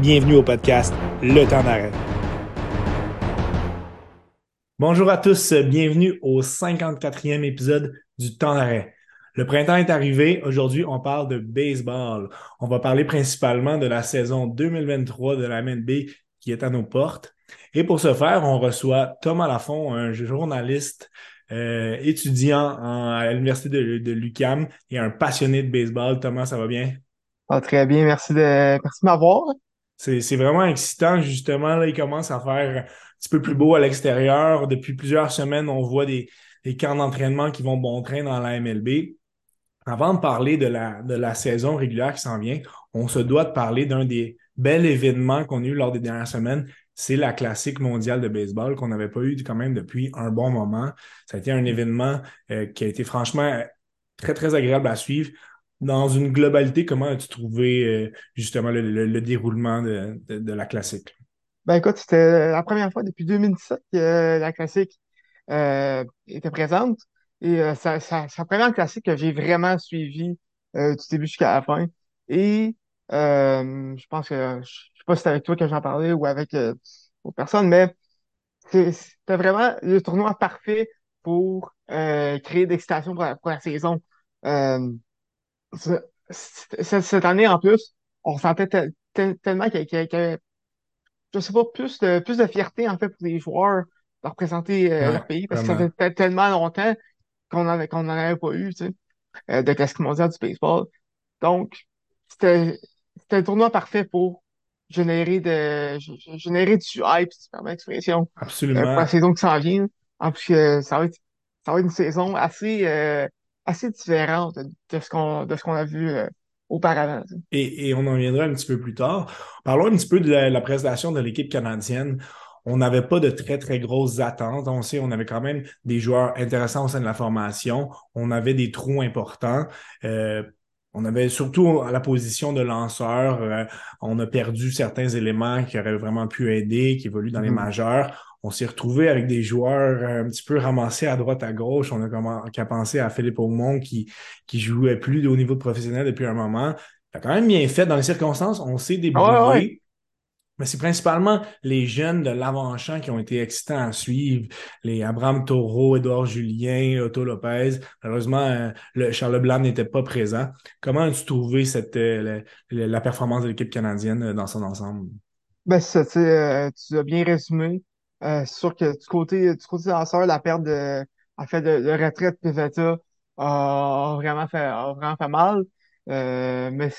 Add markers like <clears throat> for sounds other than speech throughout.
Bienvenue au podcast Le temps d'arrêt. Bonjour à tous, bienvenue au 54e épisode du temps d'arrêt. Le printemps est arrivé, aujourd'hui on parle de baseball. On va parler principalement de la saison 2023 de la MNB qui est à nos portes. Et pour ce faire, on reçoit Thomas Lafont, un journaliste euh, étudiant à l'université de, de l'UCAM et un passionné de baseball. Thomas, ça va bien? Ah, très bien, merci de, merci de m'avoir. C'est vraiment excitant, justement. Là, il commence à faire un petit peu plus beau à l'extérieur. Depuis plusieurs semaines, on voit des, des camps d'entraînement qui vont bon train dans la MLB. Avant de parler de la, de la saison régulière qui s'en vient, on se doit de parler d'un des bels événements qu'on a eu lors des dernières semaines. C'est la classique mondiale de baseball qu'on n'avait pas eu quand même depuis un bon moment. Ça a été un événement euh, qui a été franchement très, très agréable à suivre dans une globalité, comment as-tu trouvé euh, justement le, déroulement de, la classique? Ben écoute, c'était la première fois depuis 2017 que la classique euh, était présente. Et euh, c'est la première classique que j'ai vraiment suivi du début jusqu'à la fin. Et je pense que je sais pas si c'était avec toi que j'en parlais ou avec d'autres personnes, mais c'était vraiment le tournoi parfait pour créer d'excitation pour, pour, la saison cette année, en plus, on sentait tellement qu'il y avait, je sais pas, plus de, plus de fierté, en fait, pour les joueurs de représenter euh, leur pays, parce que ça fait tellement longtemps qu'on n'en avait pas eu, tu sais, euh, de classique mondiale du baseball. Donc, c'était un tournoi parfait pour générer de générer du hype, si tu permets l'expression. Euh, Absolument. pour la saison qui s'en vient. En plus, ça va être ça va être une saison assez assez différente de ce qu'on a vu euh, auparavant. Et, on en viendra un petit peu plus tard. Parlons un petit peu de la, présentation de l'équipe canadienne. On n'avait pas de très, très grosses attentes. On sait, on avait quand même des joueurs intéressants au sein de la formation. On avait des trous importants. Euh, on avait surtout à la position de lanceur, euh, on a perdu certains éléments qui auraient vraiment pu aider, qui évoluent dans les mm-hmm. majeurs on s'est retrouvé avec des joueurs euh, un petit peu ramassés à droite, à gauche. On a qu'à penser à Philippe Aumont qui, qui jouait plus au niveau de professionnel depuis un moment. A quand même bien fait dans les circonstances. On s'est débrouillé. Mais c'est principalement les jeunes de l'avant-champ qui ont été excitants à suivre. Les Abraham Taureau, Edouard Julien, Otto Lopez. Malheureusement, euh, le Charles Blanc n'était pas présent. Comment as-tu trouvé cette, euh, la, performance de l'équipe canadienne dans son ensemble? Ben, ça, tu as bien résumé. Euh, c'est sûr que du côté du côté lanceur, la perte de en fait de, retraite Pivetta a, vraiment fait a vraiment fait mal. Euh, mais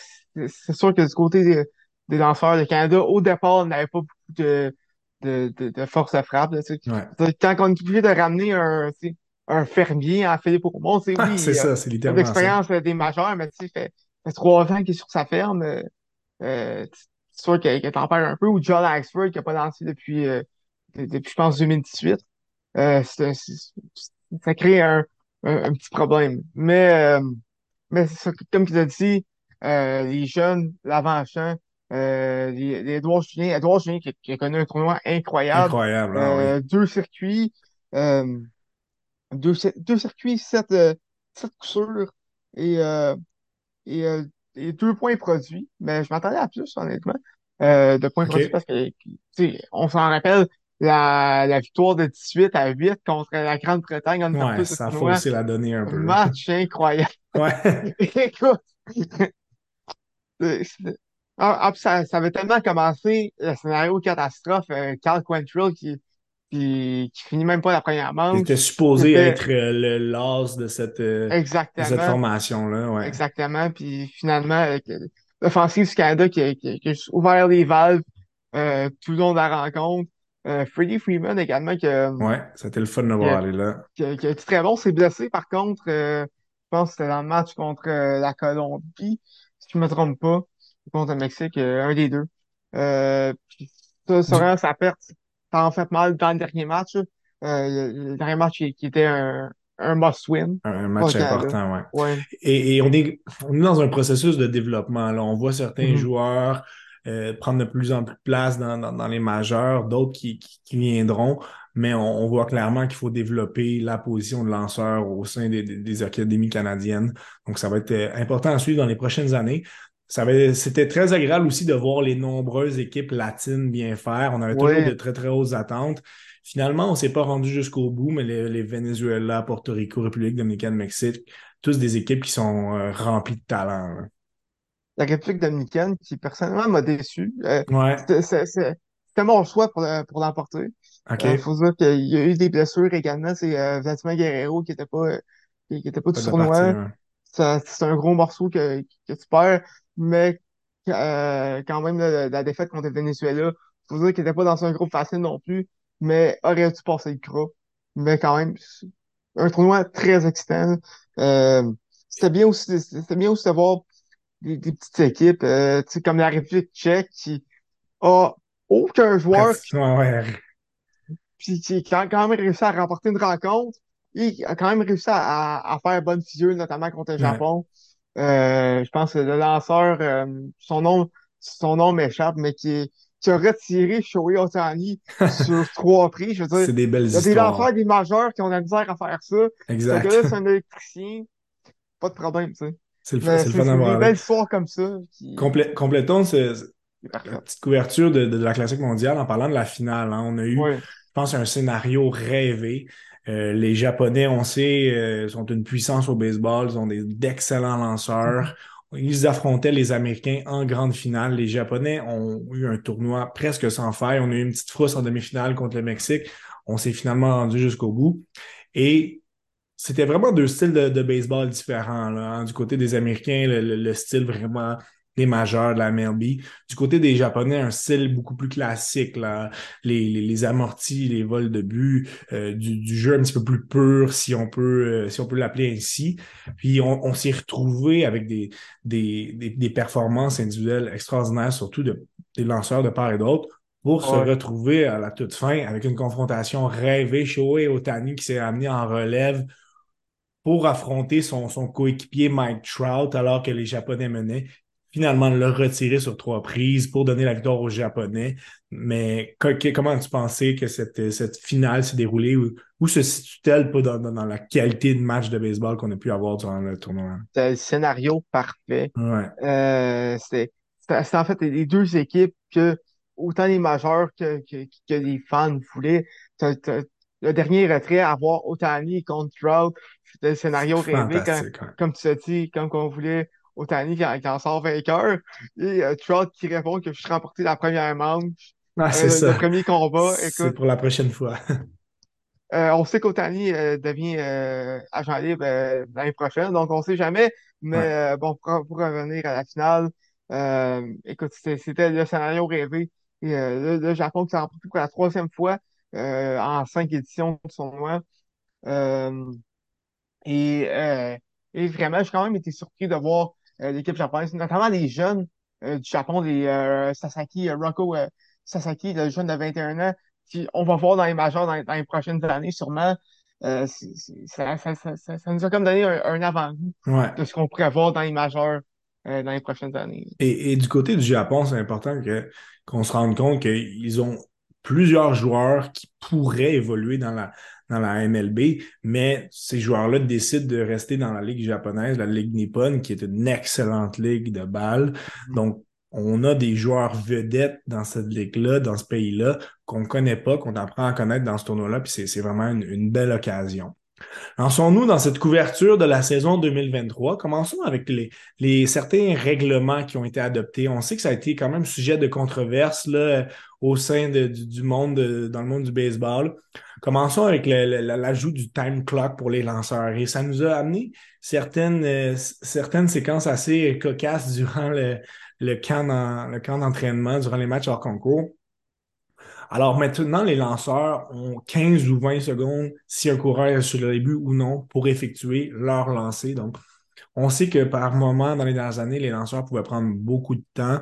c'est sûr que du côté des, lanceurs, le Canada, au départ, n'avait pas beaucoup de, de, de, force à frappe. Là, Quand on est obligé de ramener un, un fermier en Philippe Aumont, c'est oui, c'est ça, c'est littéralement l'expérience des majeurs, mais tu sais, fait, fait trois ans qu'il est sur sa ferme. Euh, c'est sûr qu'il t'en perd un peu. Ou John Axford qui n'a pas lancé depuis euh, depuis, je pense, 2018. Euh, ça crée un, un, petit problème. Mais, euh, mais comme tu as dit, euh, les jeunes, l'avant-champ, euh, Edouard Julien, Edouard Julien qui, qui, a connu un tournoi incroyable. Incroyable, ah euh, Deux circuits, euh, deux, deux circuits, sept, euh, sept coussures et, et, et, deux points produits. Mais je m'attendais à plus, honnêtement, de points produits parce que, on s'en rappelle, la, la victoire de 18 à 8 contre la Grande-Bretagne. Ouais, ça a faussé la donnée un peu. Match incroyable. Ouais. <laughs> Écoute, <laughs> ah, ah, ça, ça avait tellement commencé le scénario catastrophe. Euh, Carl Quentrill qui, qui, qui finit même pas la première manche. Il était supposé être euh, le l'as de cette, euh, Exactement. De cette formation-là. Ouais. Exactement. Puis finalement, l'offensive du Canada qui a, qui, a, ouvert les valves tout le long de la rencontre. Euh, Freddie Freeman également qui Ouais, c'était le fun de voir aller là. Qui, a été très bon, s'est blessé par contre. Euh, je pense que c'était dans le match contre euh, la Colombie, si je me trompe pas, contre le Mexique, un des deux. Euh, puis ça, ça, sa perte, ça en fait mal dans le dernier match. le dernier match qui, était un, un must-win. Un, match important, ouais. ouais. Et, et, on, est, on est dans un processus de développement. Là. On voit certains mm-hmm. joueurs euh, prendre de plus en plus de place dans, dans, les majeurs, d'autres qui, qui, viendront, mais on, voit clairement qu'il faut développer la position de lanceur au sein des, des, académies canadiennes. Donc, ça va être euh, important à suivre dans les prochaines années. C'était très agréable aussi de voir les nombreuses équipes latines bien faire. On avait toujours de très, très hautes attentes. Finalement, on s'est pas rendu jusqu'au bout, mais les, les Venezuela, Porto Rico, République dominicaine, Mexique, tous des équipes qui sont euh, remplies de talent. là. la République dominicaine, qui personnellement m'a déçu. Euh, Ouais, c'était mon choix pour, pour l'emporter. Euh, OK. faut dire qu'il y a eu des blessures également. C'est euh, Vladimir Guerrero qui était pas, euh, qui, qui était pas du Pas tournoi. ouais. C'est un gros morceau que, que tu perds, mais euh, quand même, la, la défaite contre le Venezuela, faut dire qu'il était pas dans un groupe facile non plus, mais aurait dû passer le gros. Mais quand même, un tournoi très excitant. Euh, c'était bien aussi, c'était bien aussi de voir des, des petites équipes, euh, tu sais, comme la République tchèque qui a aucun joueur ouais. puis qui, qui a quand même réussi à remporter une rencontre et qui a quand même réussi à, à faire bonne figure, notamment contre le. Japon. Je pense que le lanceur, euh, son nom, son nom m'échappe, mais qui, qui a retiré Shohei Ohtani <laughs> sur trois prix. Je veux dire, C'est des belles il y a des lanceurs, histoires. des majeurs qui ont de la misère à faire ça. Exact. gars-là, c'est un électricien, pas de problème, tu sais. C'est le, c'est le des là. belles histoires comme ça qui, Complé- complétons ce, est la petite couverture de, de la classique mondiale en parlant de la finale. hein. On a eu, je pense, un scénario rêvé. Euh, les Japonais, on sait, euh, sont une puissance au baseball. Ils ont des, d'excellents lanceurs. Ils affrontaient les Américains en grande finale. Les Japonais ont eu un tournoi presque sans faille. On a eu une petite frousse en demi-finale contre le Mexique. On s'est finalement rendu jusqu'au bout. Et c'était vraiment deux styles de, de baseball différents. là, hein. Du côté des Américains, le, le- le style vraiment des majeurs de la MLB. Du côté des Japonais, un style beaucoup plus classique. Là. Les, les, les amortis, les vols de but, euh, du, du jeu un petit peu plus pur, si on peut, euh, si on peut l'appeler ainsi. Puis on, on s'est retrouvé avec des, des, des, des performances individuelles extraordinaires, surtout de, des lanceurs de part et d'autre pour se retrouver à la toute fin avec une confrontation rêvée. Shohei Otani qui s'est amené en relève pour affronter son, son coéquipier Mike Trout alors que les Japonais menaient. Finalement, le retirer sur trois prises pour donner la victoire aux Japonais. Mais comment tu pensais que cette, cette finale s'est déroulée? Où, où se situe-t-elle dans, dans- la qualité de match de baseball qu'on a pu avoir durant le tournoi? C'était le scénario parfait. Ouais. Euh, c'est c'est- c'est en fait les deux équipes que autant les majeurs que, que, que les fans voulaient. Le dernier retrait à voir Otani contre Trout, c'était le scénario rêvé ouais. comme tu as dit, comme qu'on voulait Otani qui, en qui en sort vainqueur. Et euh, Trout qui répond que je suis remporté la première manche, Ah, c'est euh, le, le ça. premier combat. C'est pour la prochaine fois. euh, on sait qu'Otani euh, devient agent libre l'année prochaine, donc on sait jamais. Mais Ouais. bon, pour, pour revenir à la finale, écoute, c'était le scénario rêvé. Et, le, le Japon qui s'est remporté pour la troisième fois en cinq éditions de tournoi. Euh, et, et vraiment, j'ai quand même été surpris de voir l'équipe japonaise, notamment les jeunes euh, du Japon, les euh, Sasaki, euh, Rocco euh, Sasaki, le jeune de 21 ans, qui on va voir dans les majors dans, dans les prochaines années, sûrement. Euh, ça, ça, ça, ça, ça nous a comme donné un, un avant-goût Ouais. de ce qu'on pourrait voir dans les majeurs euh, dans les prochaines années. Et, et du côté du Japon, c'est important que, qu'on se rende compte qu'ils ont plusieurs joueurs qui pourraient évoluer dans la, dans la MLB, mais ces joueurs-là décident de rester dans la Ligue japonaise, la Ligue nippone, qui est une excellente ligue de balle. Donc, on a des joueurs vedettes dans cette ligue-là, dans ce pays-là, qu'on ne connaît pas, qu'on apprend à connaître dans ce tournoi-là, puis c'est, c'est vraiment une, une belle occasion. Lançons-nous dans cette couverture de la saison 2023. Commençons avec les, les certains règlements qui ont été adoptés. On sait que ça a été quand même sujet de controverse là, au sein du, du monde, de- dans le monde du baseball. Commençons avec l'ajout du time clock pour les lanceurs. Et ça nous a amené certaines, euh, certaines séquences assez cocasses durant le, le camp d'entraînement, durant les matchs hors concours. Alors maintenant, les lanceurs ont 15 ou 20 secondes si un coureur est sur le début ou non pour effectuer leur lancer. Donc, on sait que par moment, dans les dernières années, les lanceurs pouvaient prendre beaucoup de temps.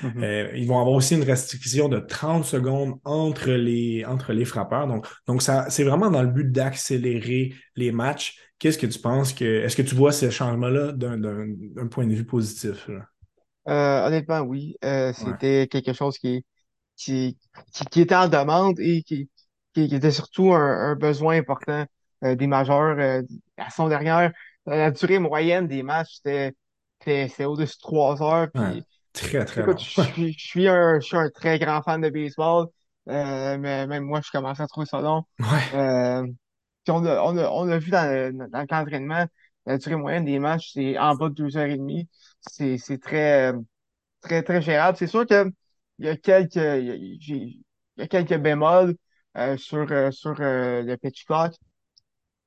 Mhm. Euh, ils vont avoir aussi une restriction de 30 secondes entre les, entre les frappeurs. Donc, donc ça, c'est vraiment dans le but d'accélérer les matchs. Qu'est-ce que tu penses que, est-ce que tu vois ce changement-là d'un, d'un, d'un point de vue positif? là? Euh, honnêtement, oui. Euh, Ouais. c'était quelque chose qui, qui, qui, qui était en demande et qui, qui, qui était surtout un, un besoin important euh, des majeurs. Euh, la saison dernière, la durée moyenne des matchs, c'était au-dessus de trois heures. Ouais. Puis, Très, très écoute, long. je suis, je suis un, je suis un très grand fan de baseball. Euh, mais même moi, je commence à trouver ça long. Ouais, Euh, puis on a, on a, on a vu dans le, dans le camp d'entraînement, la durée moyenne des matchs, c'est en bas de deux heures et demie. C'est, c'est très, très, très gérable. C'est sûr que il y a quelques, il y a, quelques bémols euh, sur, euh, sur euh, le pitch clock.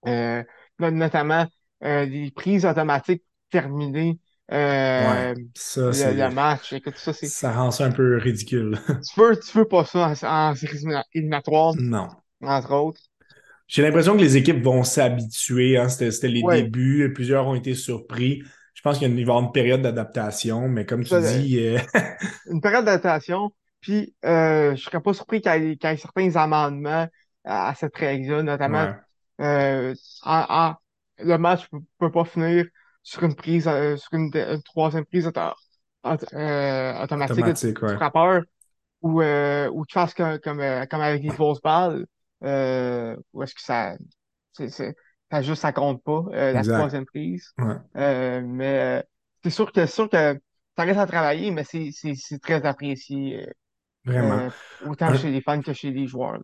Là, notamment les prises automatiques terminées ouais. Ça, le, match. Écoute, ça, rend ça un peu ridicule. <laughs> Tu veux, tu veux pas ça en, en séries élimina- éliminatoires, Non. entre autres. J'ai l'impression que les équipes vont s'habituer. Hein. C'était, c'était les Ouais. débuts. Plusieurs ont été surpris. Je pense qu'il va y avoir une période d'adaptation, mais comme tu dis, euh, <laughs> une période d'adaptation. Puis, euh, je serais pas surpris qu'il y, ait qu'il y ait certains amendements à, cette règle-là, notamment ouais, euh, en, en- le match peut, peut pas finir sur une prise, euh, sur une, une troisième prise auto- auto- automatique du automatique, ouais. frappeur ou, ou tu fasses comme, comme, comme avec les grosses balles, euh, ou est-ce que ça, c'est, juste, ça compte pas, euh, la troisième prise. Ouais, Euh, mais euh, c'est sûr que, c'est sûr que ça reste à travailler, mais c'est, très apprécié, vraiment. autant Un, chez les fans que chez les joueurs.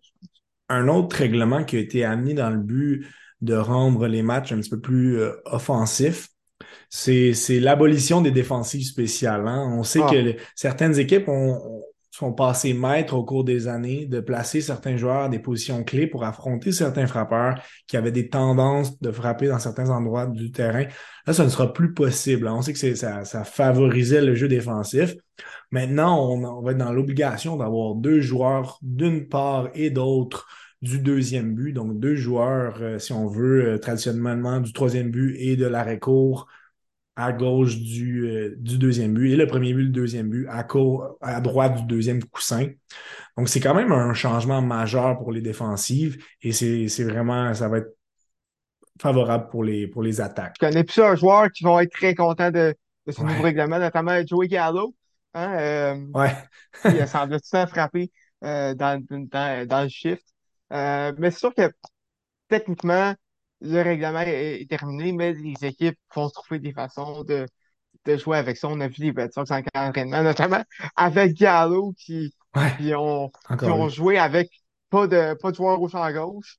un autre règlement qui a été amené dans le but de rendre les matchs un petit peu plus offensifs, c'est, l'abolition des défensives spéciales. hein. On sait que Ah, le- certaines équipes ont- sont passées maîtres au cours des années de placer certains joueurs à des positions clés pour affronter certains frappeurs qui avaient des tendances de frapper dans certains endroits du terrain. Là, ça ne sera plus possible. On sait que ça, ça favorisait le jeu défensif. Maintenant, on, va être dans l'obligation d'avoir deux joueurs d'une part et d'autre du deuxième but. Donc, deux joueurs, euh, si on veut, euh, traditionnellement du troisième but et de l'arrêt-court à gauche du, euh, du deuxième but et le premier but, le deuxième but à, à droite du deuxième coussin. Donc, c'est quand même un changement majeur pour les défensives et c'est vraiment, ça va être favorable pour les, pour les attaques. je connais plusieurs joueurs qui vont être très contents de, de ce nouveau règlement, notamment Joey Gallo, hein, euh, ouais, qui euh, semble tout temps frapper euh, dans, dans, dans le shift. Mais c'est sûr que techniquement, le règlement est, est terminé, mais les équipes vont trouver des façons de, de jouer avec ça. On a vu les Red Sox en camp d'entraînement, notamment avec Gallo qui, ouais, qui ont, qui ont joué avec pas de, pas de joueur au champ gauche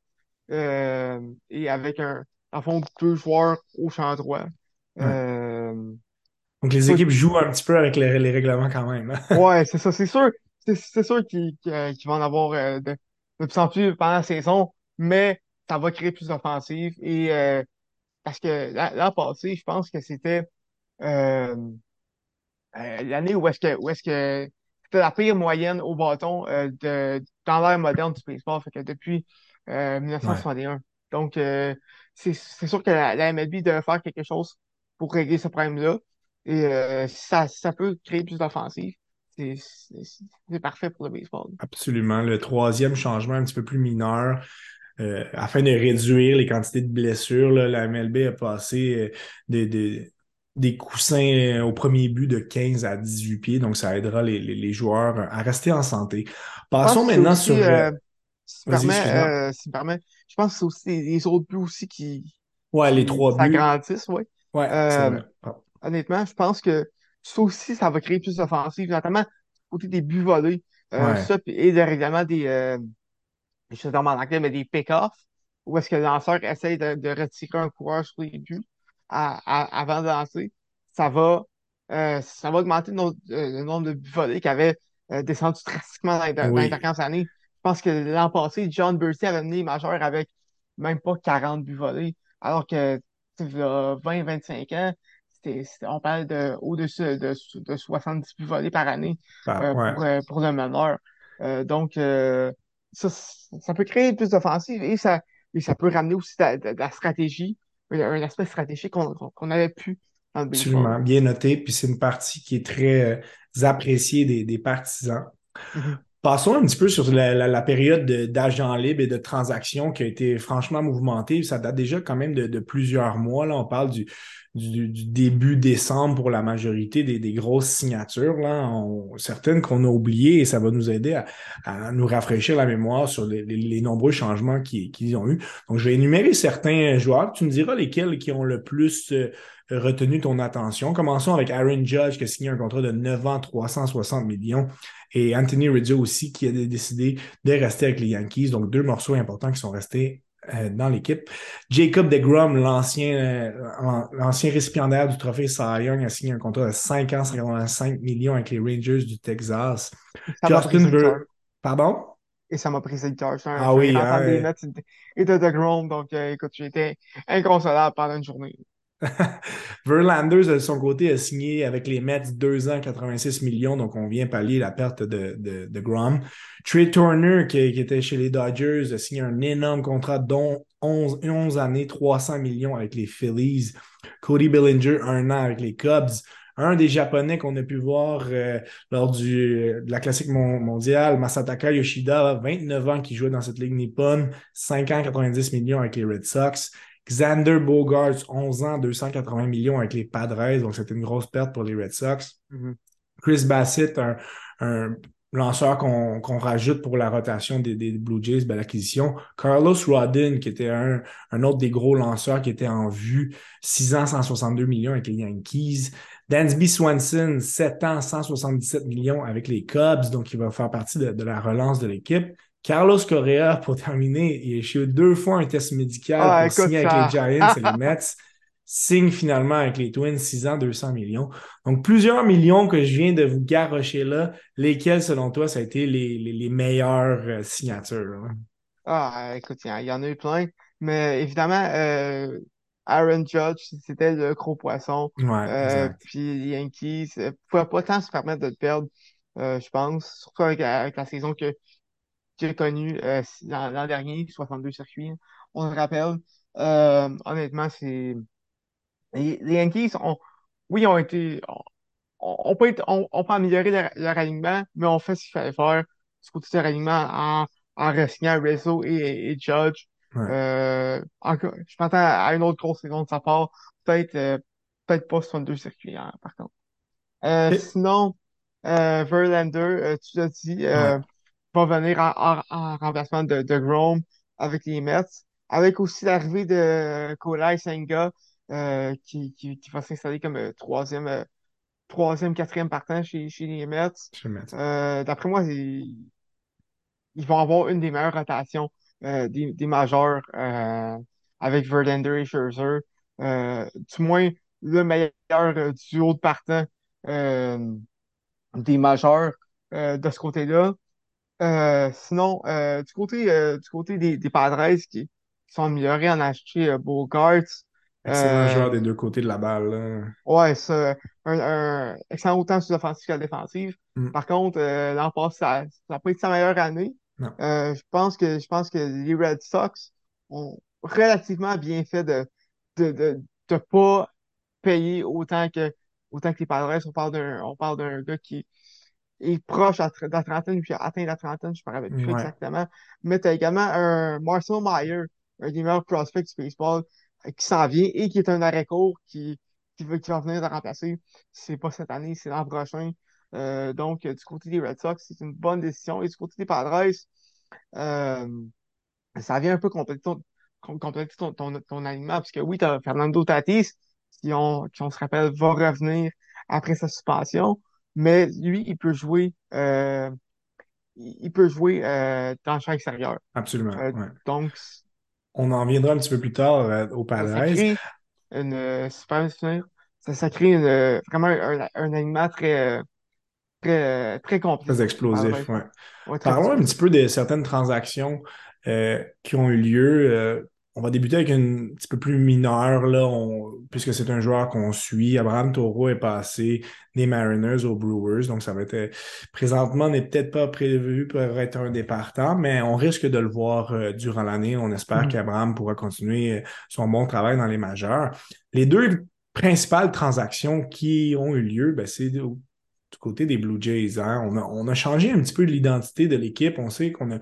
euh, et avec un, en fond, deux joueurs au champ droit. Ouais. Euh, Donc, les équipes jouent un petit peu avec les, les règlements quand même. hein. ouais, c'est ça, c'est sûr, c'est c'est sûr qu'ils qu'ils- qu'ils vont en avoir euh, de, de plus en plus pendant la saison, mais ça va créer plus d'offensives et euh, parce que l'an passé, je pense que c'était euh, euh, l'année où est-ce que où est-ce que c'était la pire moyenne au bâton euh, de dans l'ère moderne du baseball, fait que depuis euh, Ouais, 1961. Donc euh, c'est c'est sûr que la, la MLB devait faire quelque chose pour régler ce problème-là. Et euh, ça ça peut créer plus d'offensives. C'est c'est- c'est parfait pour le baseball. absolument. Le troisième changement un petit peu plus mineur, euh, afin de réduire les quantités de blessures, là, la MLB a passé euh, des, des, des coussins euh, au premier but de 15 à 18 pieds, donc ça aidera les, les, les joueurs à rester en santé. Passons maintenant sur... aussi, euh, si euh, si permets, je pense que c'est aussi les, autres buts aussi qui, Ouais, les trois buts. s'agrandissent, ouais. Ouais. Pardon. honnêtement, je pense que ça aussi, ça va créer plus d'offensives, notamment du côté des buts volés. Euh, Ouais, ça, et le règlement des, euh, je sais pas en anglais, mais des pick-offs, où est-ce que le lanceur essaye de, de retirer un coureur sur les buts à- à- avant de lancer. Ça va, euh, ça va augmenter le nombre, euh, le nombre de buts volés qui avait euh, descendu drastiquement dans les, dans les oui, dernières années. Je pense que l'an passé, John Bursey avait mené les majeurs avec même pas 40 buts volés, alors que tu sais, il y a 20-25 ans, c'était- on parle de au-dessus de, de 70 buts volés par année bah, euh, ouais, pour, euh, pour le meneur. Euh, donc, euh, ça, ça peut créer plus d'offensives et ça, et ça peut ramener aussi de, la de- de la stratégie, un aspect stratégique qu'on qu'on qu'on avait plus dans le absolument. Bien noté. Puis c'est une partie qui est très euh, appréciée des, des partisans. Mhm. Passons un petit peu sur la, période de- d'agents libres et de transactions qui a été franchement mouvementée. Ça date déjà quand même de, plusieurs mois. Là, on parle du, début décembre pour la majorité des, grosses signatures. Là, certaines qu'on a oubliées et ça va nous aider à, nous rafraîchir la mémoire sur les, nombreux changements qui- qu'ils ont eu. Donc, je vais énumérer certains joueurs. Tu me diras lesquels qui ont le plus euh, retenu ton attention? Commençons avec Aaron Judge qui a signé un contrat de 9 ans, 360 millions et Anthony Rizzo aussi qui a décidé de rester avec les Yankees. Donc, deux morceaux importants qui sont restés euh, dans l'équipe. Jacob DeGrom, l'ancien euh, l'ancien récipiendaire du trophée Cy Young, a signé un contrat de 5 ans, 55 millions avec les Rangers du Texas. Justin Ver... Pardon? Et ça m'a pris le cœur. Ah oui, hein, et de DeGrom. Donc, euh, écoute, j'étais inconsolable pendant une journée. <laughs> Verlander, de son côté, a signé avec les Mets deux ans, 86 millions, donc on vient pallier la perte de, de, de Grom. Trey Turner, qui, était chez les Dodgers, a signé un énorme contrat, dont 11, 11 années, 300 millions avec les Phillies. Cody Bellinger, un an avec les Cubs. Un des Japonais qu'on a pu voir euh, lors du, de la classique mondiale, Masataka Yoshida, 29 ans, qui jouait dans cette ligue nippone, 5 ans, 90 millions avec les Red Sox. Xander Bogarts, 11 ans, 280 millions avec les Padres, donc c'était une grosse perte pour les Red Sox. Mm-hmm. Chris Bassett, un, lanceur qu'on rajoute pour la rotation des, Blue Jays, belle acquisition. Carlos Rodin, qui était un, autre des gros lanceurs qui était en vue, 6 ans, 162 millions avec les Yankees. Dansby Swanson, 7 ans, 177 millions avec les Cubs, donc il va faire partie de la relance de l'équipe. Carlos Correa, pour terminer, il a échoué deux fois un test médical ah, pour signer avec les Giants et les Mets. Signe finalement avec les Twins, 6 ans, 200 millions. Donc, plusieurs millions que je viens de vous garrocher là. Lesquels, selon toi, ça a été les, les, meilleures euh, signatures? Ah, écoute, il y, en a eu plein. Mais évidemment, euh, Aaron Judge, c'était le gros poisson. Ouais, euh, puis les Yankees ne pouvaient pas tant se permettre de le perdre, je pense. Surtout avec, avec la saison que j'ai connu euh, l'an dernier, 62 circuits. On le rappelle. Euh, honnêtement, c'est. Les, Yankees ont. Oui, ont été. On, peut, on, peut améliorer leur, alignement, mais on fait ce qu'il fallait faire du côté de leur alignement en, en re-signant Rizzo et, Judge. Euh, je m'attends à une autre grosse saison de sa part. Peut-être euh, peut-être pas 62 circuits, hein, par contre. Euh, sinon, Verlander, tu l'as dit, va venir en, remplacement de, de Grom avec les Mets, avec aussi l'arrivée de Kolai Senga euh, qui, qui, qui, va s'installer comme euh, troisième, euh, troisième, quatrième partant chez, chez les Mets. D'après moi, ils, ils, vont avoir une des meilleures rotations des, des majeurs avec Verlander et Scherzer. du moins, le meilleur duo de partant des majeurs de ce côté-là. Euh, sinon, euh, du côté, euh, du côté des, des Padres qui, sont améliorés en acheté euh, Bogarts. Excellent joueur des deux côtés de la balle. Ouais, c'est un, un, excellent autant sur l'offensive qu'à la défensive. Mm. Par contre, l'an passé, ça n'a pas été sa meilleure année. je pense que je pense que les Red Sox ont relativement bien fait de de, de, de pas payer autant que autant que les Padres. On parle d'un on parle d'un gars qui est proche de la trentaine, puis atteint la trentaine, je ne me rappelle plus exactement. Mais tu as également un Marcel Meyer, un des meilleurs prospects du baseball, euh, qui s'en vient et qui est un arrêt-court qui, qui, va, qui va venir de remplacer. C'est pas cette année, c'est l'an prochain. Euh, donc, du côté des Red Sox, c'est une bonne décision. Et du côté des Padres, euh, ça vient un peu compléter ton, compléter ton, ton, ton alignement, parce que oui, tu as Fernando Tatis, qui, on, qui, on se rappelle, va revenir après sa suspension mais lui, il peut jouer, euh, il peut jouer euh, dans le champ extérieur. Absolument. Euh, donc, on en reviendra un petit peu plus tard au Padres. Ça crée une, ça, ça crée une, vraiment un, un, aliment très, très, très complet. Très explosif, oui. Parlons un petit peu de certaines transactions qui ont eu lieu on va débuter avec une un petit peu plus mineure, là, puisque c'est un joueur qu'on suit. Abraham Toro est passé des Mariners aux Brewers, donc ça va être présentement n'est peut-être pas prévu pour être un départant, mais on risque de le voir euh, durant l'année. On espère mm-hmm. qu'Abraham pourra continuer euh, son bon travail dans les majeurs. Les deux principales transactions qui ont eu lieu, ben, c'est du côté des Blue Jays. Hein. On, a, on a changé un petit peu l'identité de l'équipe. On sait qu'on a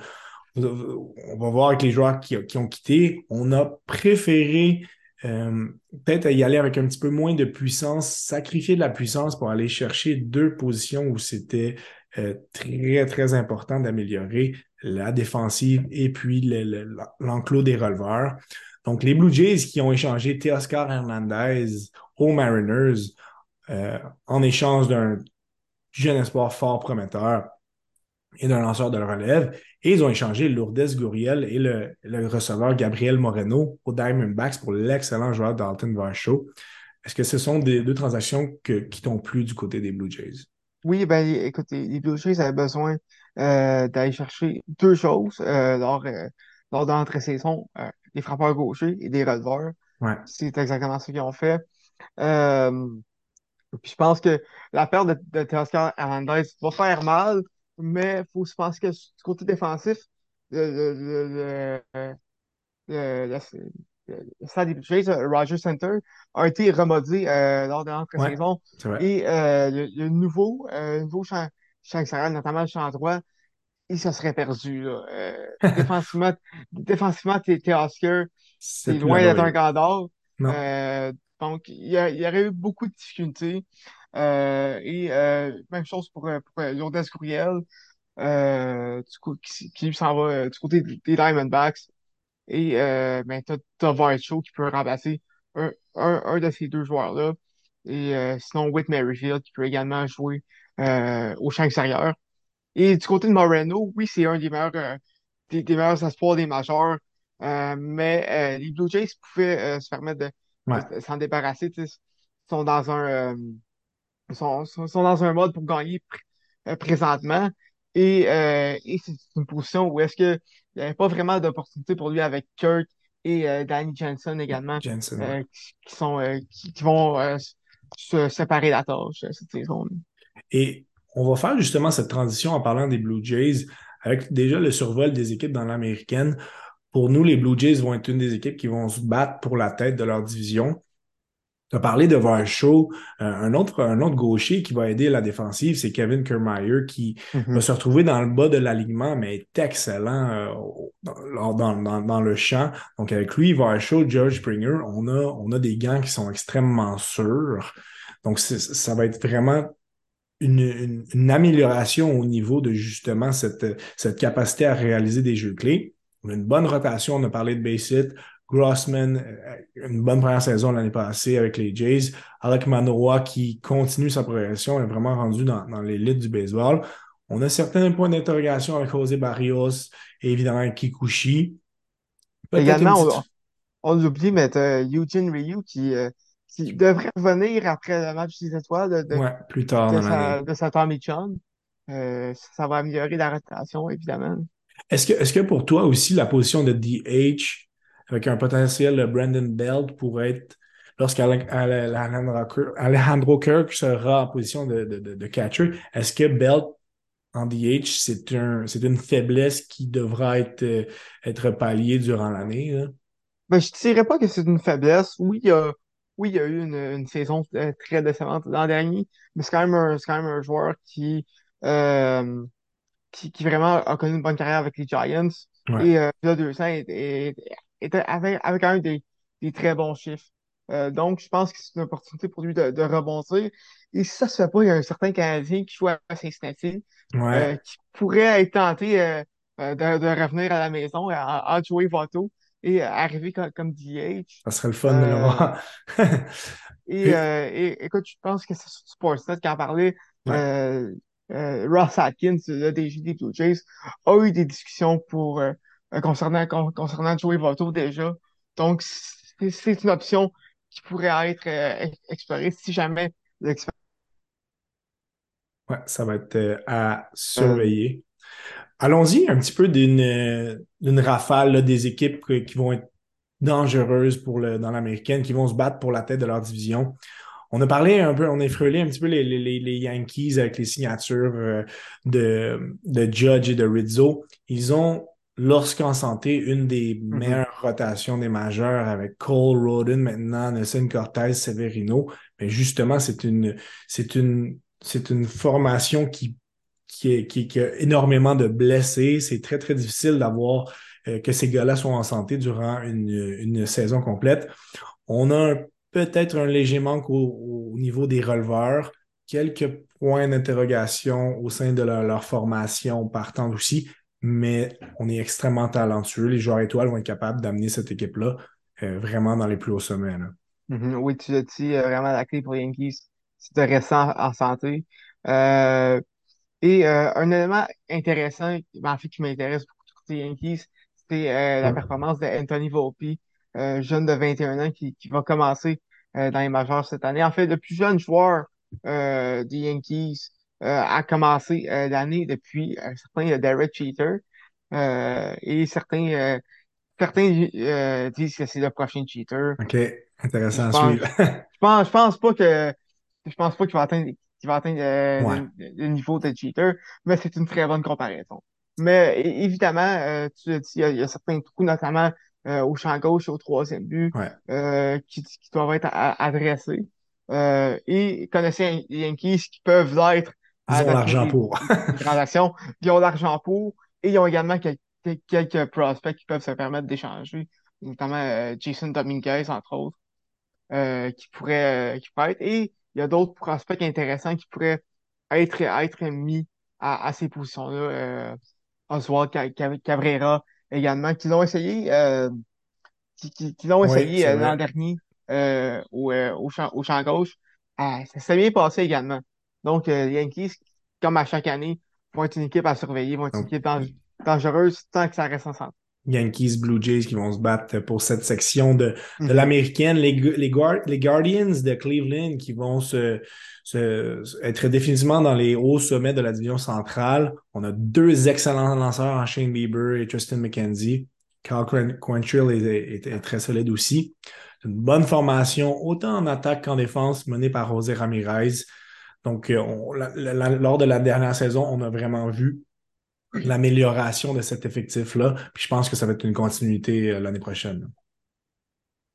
on va voir avec les joueurs qui, ont quitté, on a préféré euh, peut-être y aller avec un petit peu moins de puissance, sacrifier de la puissance pour aller chercher deux positions où c'était euh, très, très important d'améliorer la défensive et puis l'enclos des releveurs. Donc, les Blue Jays qui ont échangé Teoscar Hernandez aux Mariners euh, en échange d'un jeune espoir fort prometteur et d'un lanceur de relève. Et ils ont échangé Lourdes Gouriel et le, receveur Gabriel Moreno aux Diamondbacks pour l'excellent joueur Dalton Varsho. Est-ce que ce sont des deux transactions qui t'ont plu du côté des Blue Jays? Oui, ben écoute, les Blue Jays avaient besoin euh, d'aller chercher deux choses euh, lors, euh, lors de l'entrée-saison, des frappeurs gauchers et des releveurs. Ouais. C'est exactement ce qu'ils ont fait. Puis je pense que la perte de, de Teoscar Hernandez va faire mal, mais il faut se penser que du côté défensif, le, le, le, le, le stade des Jays, Roger Center, a été remodelé euh, lors de l'entre-saison. Ouais, et euh, le, le, nouveau, euh, nouveau champ, champ notamment le champ droit, il se serait perdu. Là. <laughs> Défensivement, défensivement t'es, Oscar, c'est loin d'être un gars Euh, donc, il y, a, il y, aurait eu beaucoup de difficultés. Euh, et euh, même chose pour, pour euh, du coup, qui, qui s'en va du côté des Diamondbacks. Et euh, ben, t'as, Show qui peut remplacer un, un, un de ces deux joueurs-là. Et euh, sinon, Whit Merrifield qui peut également jouer euh, au champ extérieur. Et du côté de Moreno, oui, c'est un des meilleurs, euh, des, des, meilleurs espoirs des majeurs. Mais les Blue Jays pouvaient se permettre de, ouais. de s'en débarrasser. Ils sont dans un sont, sont, dans un mode pour gagner pr présentement. Et, et c'est une position où est-ce que il n'y avait pas vraiment d'opportunité pour lui avec Kurt et euh, Danny Jensen également, Jensen, euh, qui, sont, euh, qui, qui, vont se séparer la tâche cette saison. Et on va faire justement cette transition en parlant des Blue Jays avec déjà le survol des équipes dans l'américaine. Pour nous, les Blue Jays vont être une des équipes qui vont se battre pour la tête de leur division. Tu as parlé de Varsho. Euh, un, autre, un autre gaucher qui va aider la défensive, c'est Kevin Kermeyer qui mm -hmm. va se retrouver dans le bas de l'alignement, mais est excellent euh, dans, dans, dans, le champ. Donc avec lui, Varsho, George Springer, on a, on a des gants qui sont extrêmement sûrs. Donc ça va être vraiment une, une, une, amélioration au niveau de justement cette, cette capacité à réaliser des jeux clés. On a une bonne rotation, on a parlé de base hit. Grossman, une bonne première saison l'année passée avec les Jays. Alec Manoa qui continue sa progression, est vraiment rendu dans, dans l'élite du baseball. On a certains points d'interrogation avec José Barrios et évidemment Kikuchi. Également, petite... on, on oublie, mais Eugene Ryu qui, euh, qui devrait revenir après le match des étoiles de, de, ouais, plus tard de, sa, de sa Tommy John. Euh, ça va améliorer la rotation, évidemment. Est-ce que, est-ce que pour toi aussi, la position de DH avec un potentiel de Brandon Belt pour être, lorsqu'Alejandro Kirk sera en position de, de, de catcher, est-ce que Belt en DH, c'est un, c'est une faiblesse qui devra être, être palliée durant l'année? Ben, je ne dirais pas que c'est une faiblesse. Oui, il y a, oui, il y a eu une, une saison très décevante l'an dernier, mais c'est quand même un, c'est quand même un joueur qui, euh, qui, qui vraiment a connu une bonne carrière avec les Giants. Ouais. Et euh, là, deux ans, était, avec, avec quand même des, des très bons chiffres. Euh, donc, je pense que c'est une opportunité pour lui de, de rebondir. Et si ça se fait pas, il y a un certain Canadien qui joue à Cincinnati ouais. euh, qui pourrait être tenté euh, de, de, revenner à la maison, à, à jouer Vato et arriver comme, comme DH. Ça serait le fun de le voir. <laughs> et, et, écoute, je pense que c'est Sportsnet qui en parlait. Ouais. Ross Atkins, le DG des Blue Jays, a eu des discussions pour concernant, concernant Joey Votto déjà. Donc, c'est une option qui pourrait être euh, explorée si jamais l'expérience. Ouais, ça va être euh, à surveiller. Euh... Allons-y un petit peu d'une rafale là, des équipes qui vont être dangereuses pour le, dans l'américaine, qui vont se battre pour la tête de leur division. On a parlé un peu, on a effleuré un petit peu les, les, les Yankees avec les signatures euh, de, de Judge et de Rizzo. Ils ont lorsqu'en santé, une des mm -hmm. meilleures rotations des majeurs avec Cole Roden maintenant, Nelson Cortez, Severino. Mais justement, c'est une, c'est une, c'est une formation qui, qui, est, qui, qui, a énormément de blessés. C'est très, très difficile d'avoir euh, que ces gars-là soient en santé durant une, une saison complète. On a peut-être un léger manque au, au, niveau des releveurs, quelques points d'interrogation au sein de leur, leur formation partant aussi, mais on est extrêmement talentueux. Les joueurs étoiles vont être capables d'amener cette équipe-là euh, vraiment dans les plus hauts sommets. Là. Mhm. Oui, tu l'as dit, euh, vraiment la clé pour les Yankees, c'est de rester en, en santé. Euh, et un élément intéressant, ben, en fait, qui m'intéresse beaucoup du côté des Yankees, c'est la performance de Anthony Volpe, euh, jeune de 21 ans qui, qui va commencer dans les majors cette année. En fait, le plus jeune joueur des Yankees a commencé euh, l'année depuis un certain Derek. Euh, et certains, euh, certains euh, disent que c'est le prochain cheater. OK, Je intéressant à pense, suivre. <laughs> je pense, je pense pas que je pense pas qu'il va atteindre, qu'il va atteindre euh, Ouais, le, le niveau de cheater, mais c'est une très bonne comparaison. Mais évidemment, euh, tu l'as dit, il y, a, il y a certains coups, notamment euh, au champ gauche et au troisième but, ouais. euh, qui, qui doivent être adressés. Euh, et connaissant les Yankees qui peuvent l'être Ils ont l'argent pour. <laughs> ils ont l'argent pour, et ils ont également quel- quel- quelques prospects qui peuvent se permettre d'échanger, notamment euh, Jason Dominguez, entre autres euh, qui pourraient, euh, qui pourraient être. Et il y a d'autres prospects intéressants qui pourraient être, être mis à, à ces positions-là. Oswald Ca- Ca- Cabrera également, qui l'ont essayé, qui, qui, qui l'ont Oui, essayé l'an dernier au, au champ, au champ gauche. Euh, ça s'est bien passé également. Donc, euh, les Yankees, comme à chaque année, vont être une équipe à surveiller, vont être une équipe dang- dangereuse tant que ça reste en santé. Yankees, Blue Jays qui vont se battre pour cette section de, de Mhm. l'américaine, les, les, Guard- les Guardians de Cleveland qui vont se, se- être définitivement dans les hauts sommets de la division centrale. On a deux excellents lanceurs en Shane Bieber et Tristan McKenzie. Carl Quantrill est, est- est très solide aussi. Une bonne formation, autant en attaque qu'en défense, menée par José Ramirez. Donc, euh, on- la- la- lors de la dernière saison, on a vraiment vu l'amélioration de cet effectif-là. Puis je pense que ça va être une continuité euh, l'année prochaine.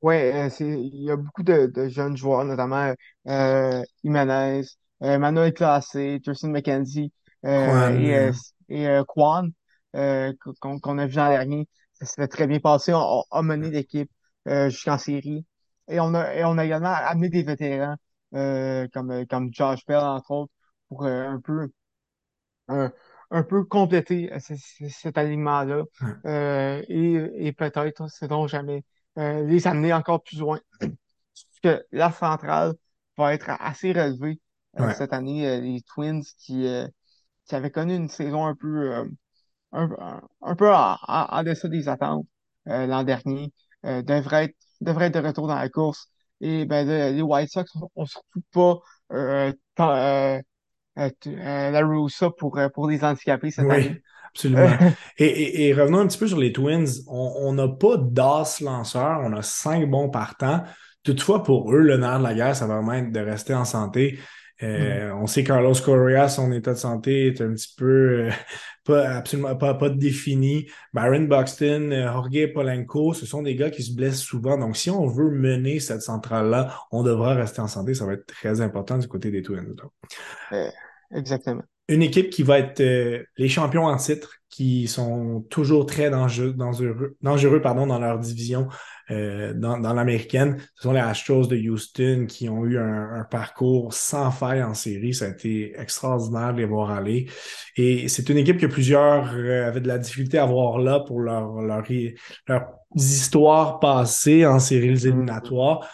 Ouais, euh, il y a beaucoup de, de jeunes joueurs, notamment euh, Jimenez, euh, Manuel Classé, Tristan McKenzie et, et Kwan, qu'on a vu l'an dernier. Ça s'est très bien passé. On, on a mené l'équipe jusqu'en série. Et on a, et on a également amené des vétérans comme, euh, comme Josh Bell, entre autres, pour euh, un peu un, un peu compléter euh, ce- ce- cet alignement-là euh, et, et peut-être, sait-on jamais, euh, les amener encore plus loin. Parce que la centrale va être assez relevée euh, ouais, cette année. euh, les Twins qui, euh, qui avaient connu une saison un peu, euh, un, un- peu en, en, en deçà des attentes euh, l'an dernier euh, devraient être, devraient être de retour dans la course. Et ben, le- les White Sox ont surtout pas euh, tant- euh, euh, euh, la Russa pour, euh, pour les handicapés cette oui, année. Absolument. <laughs> Et, et- et revenons un petit peu sur les Twins. On on n'a pas d'as lanceur, on a cinq bons partants. Toutefois, pour eux, le nerf de la guerre, ça va vraiment être de rester en santé. Mhm, Euh, on sait Carlos Correa, son état de santé est un petit peu euh, pas absolument pas, pas défini. Byron Buxton, euh, Jorge Polanco, ce sont des gars qui se blessent souvent. Donc, si on veut mener cette centrale-là, on devra rester en santé. Ça va être très important du côté des Twins. euh, exactement. une équipe qui va être euh, les champions en titre, qui sont toujours très dangereux, dangereux, dangereux pardon, dans leur division euh, dans, dans l'américaine. Ce sont les Astros de Houston qui ont eu un, un parcours sans faille en série. Ça a été extraordinaire de les voir aller. Et c'est une équipe que plusieurs euh, avaient de la difficulté à voir là pour leur, leur, leur histoires passées en séries Mhm, éliminatoires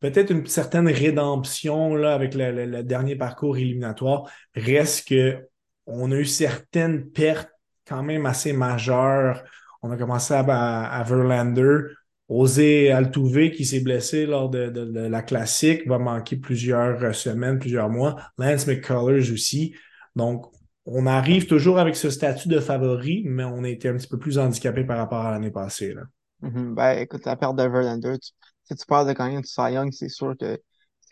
peut-être une certaine rédemption là, avec le, le- le dernier parcours éliminatoire. Reste que on a eu certaines pertes quand même assez majeures. On a commencé à, à, à Verlander. Osé Altuve, qui s'est blessé lors de, la classique, va manquer plusieurs semaines, plusieurs mois. Lance McCullers aussi. Donc, on arrive toujours avec ce statut de favori, mais on a été un petit peu plus handicapé par rapport à l'année passée. Mhm. Ben, écoute, la perte de Verlander, si tu parles de gagner du Cy Young, c'est sûr que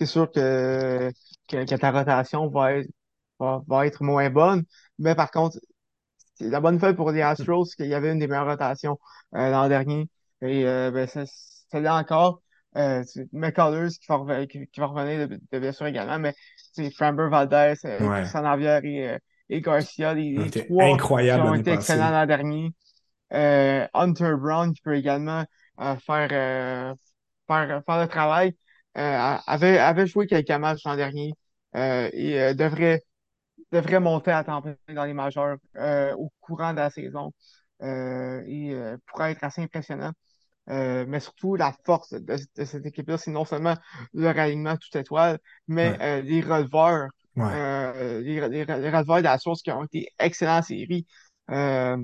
sûr que, ta rotation va être, va, être moins bonne. Mais par contre, la bonne nouvelle pour les Astros, c'est qu'il y avait une des meilleures rotations euh, l'an dernier. Et euh, ben, c'est c'est là encore. Euh, c'est McCullers qui va, reven- qui, qui va revenir de, de blessure également, mais c'est Framber Valdez, euh, Ouais. Et, euh, et Garcia, les, trois qui ont été excellents l'an dernier. Euh, Hunter Brown qui peut également faire, faire, faire le travail. Avait, avait joué quelques matchs l'an dernier et devrait, devrait monter à temps plein dans les majeurs au courant de la saison et pourrait être assez impressionnant. Euh, mais surtout, la force de, de cette équipe-là, c'est non seulement le alignement tout étoile, mais Ouais, euh, les releveurs, ouais, euh, les, les, les releveurs de la source qui ont été excellents en série. Euh,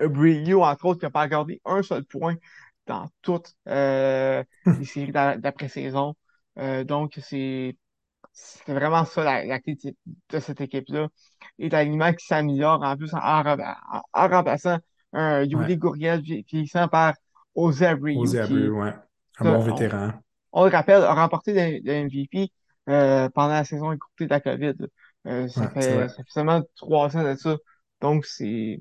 entre autres, qui n'a pas gardé un seul point dans toutes euh, les <laughs> séries d'a- d'après-saison. Euh, donc, c'est c'est vraiment ça la, la clé de, cette équipe-là. Et l'alignement qui s'améliore en plus en, en, rem- en- en remplaçant un ouais. Yuli Gurriel vie- vieillissant par Abreu, Osé Abru, qui, ouais. Un bon on, vétéran. on le rappelle, a remporté le, MVP euh, pendant la saison écourtée de la COVID. Euh, ça fait, ça fait seulement trois ans de ça. Donc, c'est,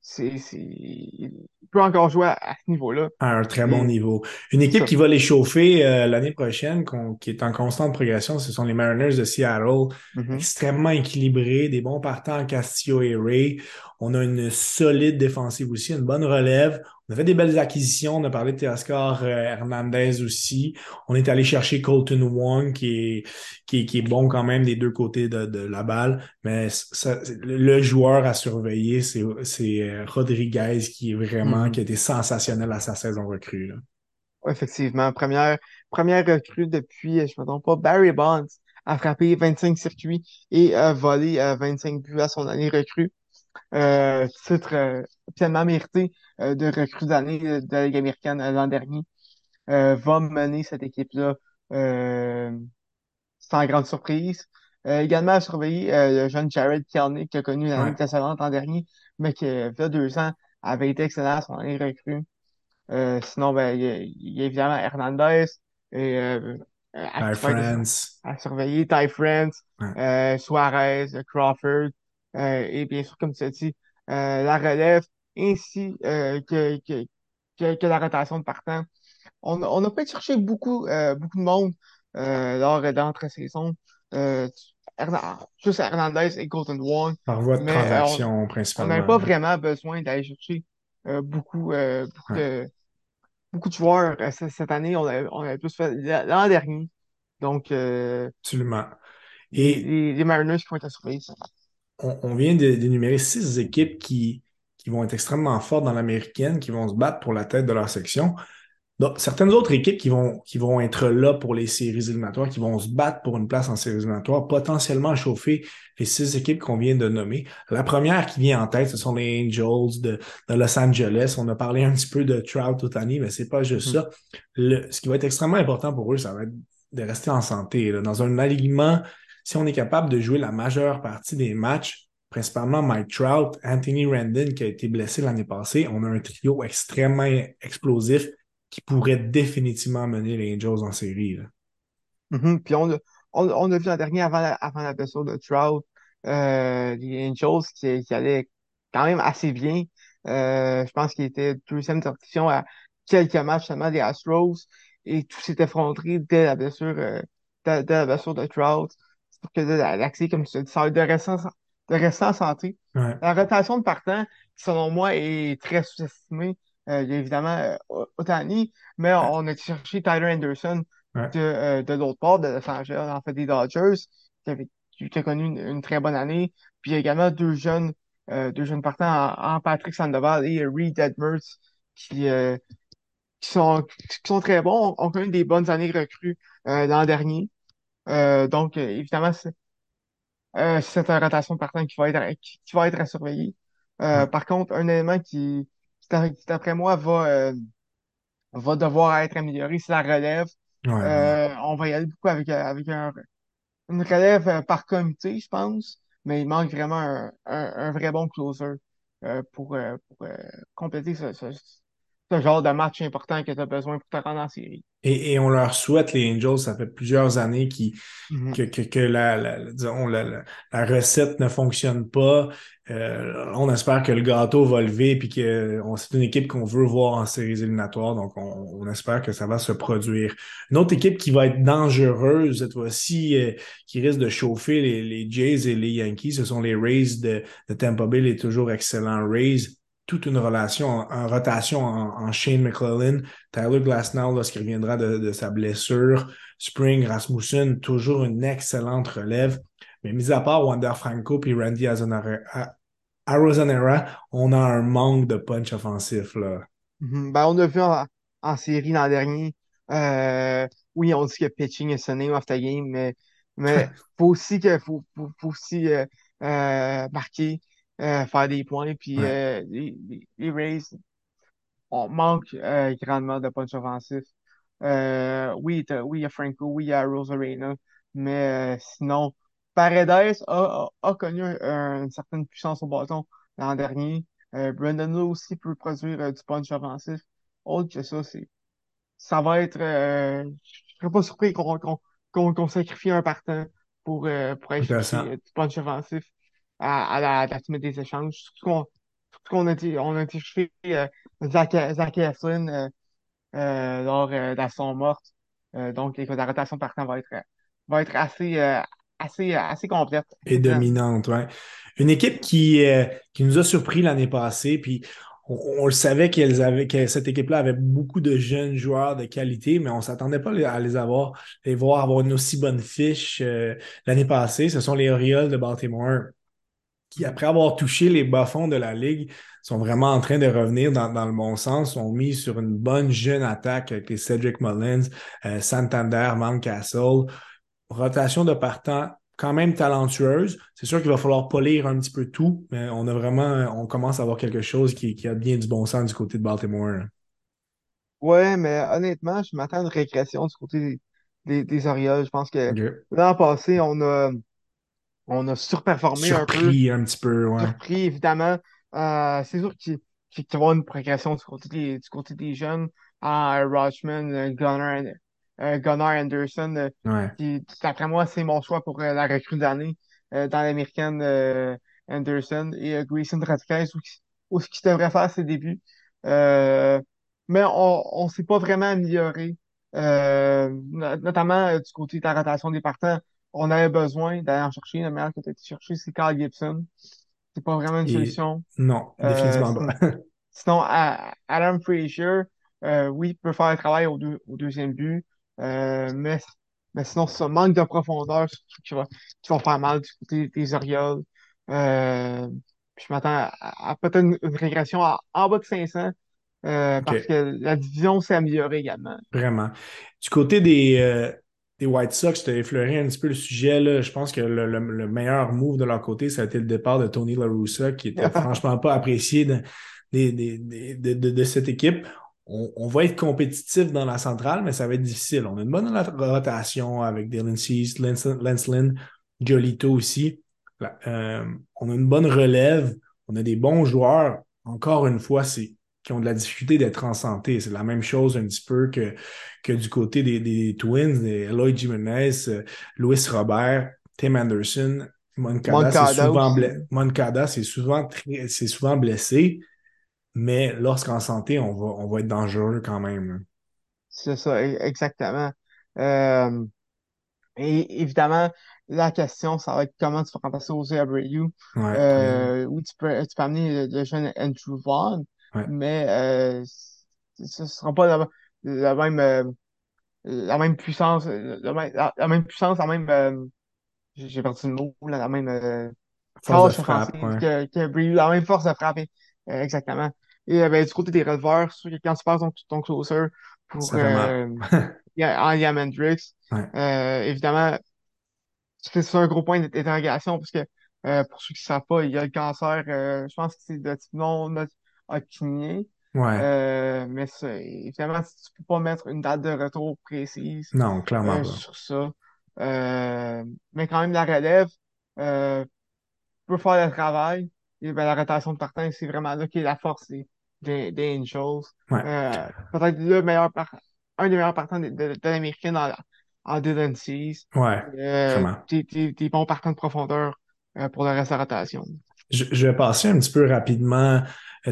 c'est, il peut encore jouer à, à ce niveau-là. à un très bon Et niveau. Une équipe ça. qui va les chauffer euh, l'année prochaine, qui est en constante progression, ce sont les Mariners de Seattle, Mhm. extrêmement équilibrés, des bons partants Castillo et Ray. On a une solide défensive aussi, une bonne relève. On a fait des belles acquisitions. On a parlé de Teoscar euh, Hernandez aussi. On est allé chercher Colton Wong, qui est, qui est, qui est bon quand même des deux côtés de, de la balle. Mais ça- le joueur à surveiller, c'est c'est, euh, Rodriguez qui est vraiment, qui Mhm. a été sensationnel à sa saison recrue. là. Effectivement, première, première recrue depuis, euh, je me trompe pas, Barry Bonds a frappé 25 circuits et a volé euh, 25 buts à son année recrue. Euh, titre euh, pleinement mérité euh, de recrue d'année de la Ligue américaine euh, l'an dernier. Euh, va mener cette équipe-là euh, sans grande surprise. Euh, également à surveiller euh, le jeune Jared Kelnick qui a connu une année Ouais. décevante l'an dernier, mais qui, euh, il y a deux ans, avait été excellent à son année recrue. Euh, sinon, ben, il y a, il y a évidemment Hernandez et, euh, euh, à- surveiller, Ty France, Ouais. euh, Suarez, euh, Crawford, euh, et bien sûr, comme tu as dit, euh, la relève, ainsi euh, que, que, que, que la rotation de partant. On on n'a pas été chercher beaucoup, euh, beaucoup de monde euh, lors de l'entre-saison. Euh, Hernan- juste Hernandez et Golden One, Par voie de mais euh, on transaction on n'avait principalement. pas vraiment besoin d'aller chercher euh, beaucoup, euh, beaucoup Ouais, de beaucoup de joueurs euh, cette année, on avait, on avait plus fait l'an dernier. Donc, euh, absolument. les, Et les, les Mariners qui vont être à surveiller, ça. On, on vient d'énumérer six équipes qui, qui vont être extrêmement fortes dans l'américaine, qui vont se battre pour la tête de leur section. Donc, certaines autres équipes qui vont, qui vont être là pour les séries éliminatoires, qui vont se battre pour une place en séries éliminatoires, potentiellement chauffer les six équipes qu'on vient de nommer. La première qui vient en tête, ce sont les Angels de, de Los Angeles. On a parlé un petit peu de Trout Otani, mais c'est pas juste Mhm. ça. Le- ce qui va être extrêmement important pour eux, ça va être de rester en santé. là. Dans un alignement, si on est capable de jouer la majeure partie des matchs, principalement Mike Trout, Anthony Randon qui a été blessé l'année passée, on a un trio extrêmement explosif qui pourrait définitivement mener les Angels en série. Mhm. Puis on, a- vu l'an dernier, avant la, blessure de Trout, euh, les Angels qui, allaient quand même assez bien. Euh, je pense qu'il était deuxième position à quelques matchs seulement des Astros. Et tout s'est effondré dès euh, dès la blessure de Trout. Pour que l'accès, comme tu dit, ça de rester en, de rester en santé. Ouais, La rotation de partant, qui selon moi, est très sous-estimée. Euh, il y a évidemment euh, Otani, mais ouais, on a cherché Tyler Anderson ouais, de, euh, de l'autre part de Los Angeles, en fait des Dodgers, qui, avait, qui a connu une, une très bonne année. Puis il y a également deux jeunes, euh, deux jeunes partants en, en Patrick Sandoval et Reed Edwards qui, qui sont, qui sont très bons, ont connu des bonnes années recrues l'an dernier. Euh, donc, euh, évidemment, c'est euh, c'est une rotation de partant qui va être, qui, qui va être à surveiller. Euh, par contre, un élément qui, qui, d'a- qui, d'après moi, va, euh, va devoir être amélioré, c'est la relève. ouais, ouais, ouais. Euh, on va y aller beaucoup avec, euh, avec un, une relève euh, par comité, je pense, mais il manque vraiment un, un, un vrai bon closer euh, pour, euh, pour euh, compléter ce, ce, ce genre de match important que tu as besoin pour te rendre en série. Et, et on leur souhaite, les Angels, ça fait plusieurs années qu'ils Mhm. que, que, que la, la, disons, la, la, recette ne fonctionne pas. Euh, on espère que le gâteau va lever puis que c'est une équipe qu'on veut voir en séries éliminatoires. Donc, on, on espère que ça va se produire. Une autre équipe qui va être dangereuse cette fois-ci, euh, qui risque de chauffer les, les Jays et les Yankees, ce sont les Rays de, de Tampa Bay, les toujours excellents Rays. Toute une relation en, en rotation en, en Shane McClellan, Tyler Glasnow lorsqu'il reviendra de, de sa blessure. Spring, Rasmussen, toujours une excellente relève. Mais mis à part Wander Franco et Randy Arozarena, on a un manque de punch offensif. Là. Mhm. Ben, on a vu en, en série l'an dernier. euh, oui, on dit que pitching is the name of the game, mais, mais <laughs> faut aussi que faut, faut, faut aussi euh, euh, marquer, euh, faire des points. Puis Ouais, euh, les, les, les Rays, on manque euh, grandement de punch offensif. Euh, oui, t'as- oui, il y a Franco, oui, il y a Rosarena, mais euh, sinon, Paredes a, a, a connu un- une certaine puissance au bâton l'an dernier. Euh, Brandon Lowe aussi peut produire euh, du punch offensif. Autre que ça, c'est, ça va être, euh, je serais pas surpris qu'on qu'on qu'on qu'on sacrifie un partant pour, euh, pour aller chercher intéressant. euh, du punch offensif à, à la, à des échanges. Surtout qu'on qu'on a été, on a chercher euh, Zach, Zach euh, euh, lors euh, de son morte. Donc, la rotation partant va être, va être assez, assez, assez complète, Et dominante, ouais. Une équipe qui, qui nous a surpris l'année passée, puis on, le savait qu'elles avaient, que cette équipe-là avait beaucoup de jeunes joueurs de qualité, mais on ne s'attendait pas à les avoir, les voir avoir une aussi bonne fiche l'année passée. Ce sont les Orioles de Baltimore qui, après avoir touché les bas-fonds de la Ligue, sont vraiment en train de revenir dans, dans le bon sens, sont mis sur une bonne jeune attaque avec les Cedric Mullins, euh, Santander, Mountcastle rotation de partant quand même talentueuse. C'est sûr qu'il va falloir polir un petit peu tout, mais on a vraiment, on commence à avoir quelque chose qui, qui a bien du bon sens du côté de Baltimore. là. Ouais, mais honnêtement, je m'attends à une régression du côté des, des, Orioles. Je pense que l'an passé, on a, on a surperformé un peu, Surpris un petit peu, ouais. surpris, évidemment. Euh, c'est sûr qu'il qu'il va y avoir une progression du côté des, du côté des jeunes. Ah, Rochman, euh, Gunnar, euh, Gunnar Anderson, euh, Ouais. qui, d'après moi, c'est mon choix pour euh, la recrue d'année euh, dans l'américaine euh, Anderson et euh, Grayson Rodriguez, où, ce qu'il devrait faire ses débuts. Euh, mais on ne s'est pas vraiment amélioré, euh, no- notamment euh, du côté de la rotation des partants. On avait besoin d'aller en chercher. Le meilleur que tu as été chercher, c'est Carl Gibson. C'est pas vraiment une Et solution. non, Euh, définitivement pas. sin- <laughs> sinon, Adam Frazier, euh, oui, il peut faire le travail au, deux- au deuxième but, euh, mais, mais sinon, ça manque de profondeur, surtout qui va, qui va faire mal du côté des Orioles. Puis je m'attends à, à peut-être une, une régression à- en bas de 500, euh, parce que la division s'est améliorée également. Vraiment. Du côté des, des White Sox, tu as effleuré un petit peu le sujet. Là. Je pense que le, le- le meilleur move de leur côté, ça a été le départ de Tony La Russa, qui était <laughs> franchement pas apprécié de, cette équipe. On, on va être compétitif dans la centrale, mais ça va être difficile. On a une bonne rotation avec Dylan Cease, Lance Lance Lynn, Jolito aussi. Euh, on a une bonne relève. On a des bons joueurs. Encore une fois, c'est qui ont de la difficulté d'être en santé. C'est la même chose un petit peu que, que du côté des, des Twins, des Eloy Jimenez, euh, Luis Robert, Tim Anderson, Moncada, c'est Moncada souvent, Moncada, c'est souvent, souvent blessé, mais lorsqu'en santé, on va, on va être dangereux quand même. C'est ça, e- exactement. Euh, Et évidemment, la question, ça va être comment tu vas remplacer José Abreu? Ouais. Euh, oui, tu peux, tu peux amener le, le jeune Andrew Vaughn, Ouais, mais euh, ce ne sera pas la, la même, euh, la même puissance, la, même la, même puissance, la même, euh, j'ai perdu le mot, la même euh, force de frappe, ouais. que, que la même force de frappe, euh, exactement. Et euh, ben, du côté des releveurs, quand tu passes ton, ton closer pour euh, <laughs> Liam Hendricks, Ouais, euh, évidemment, c'est c'est un gros point d'interrogation parce que euh, pour ceux qui ne savent pas, il y a le cancer, euh, je pense que c'est de type non ouais. Euh, mais évidemment, tu peux pas mettre une date de retour précise Non, clairement euh, pas. sur ça. Euh, mais quand même, la relève peut faire le travail. Et ben, la rotation de partant, c'est vraiment là qui est la force des, des, des Angels. Ouais, peut-être le meilleur par- un des meilleurs partants de, de, de l'américaine en, en Dylan Cease. ouais, Euh, des, bons partants de profondeur euh, pour le reste de la rotation. Je, je vais passer un petit peu rapidement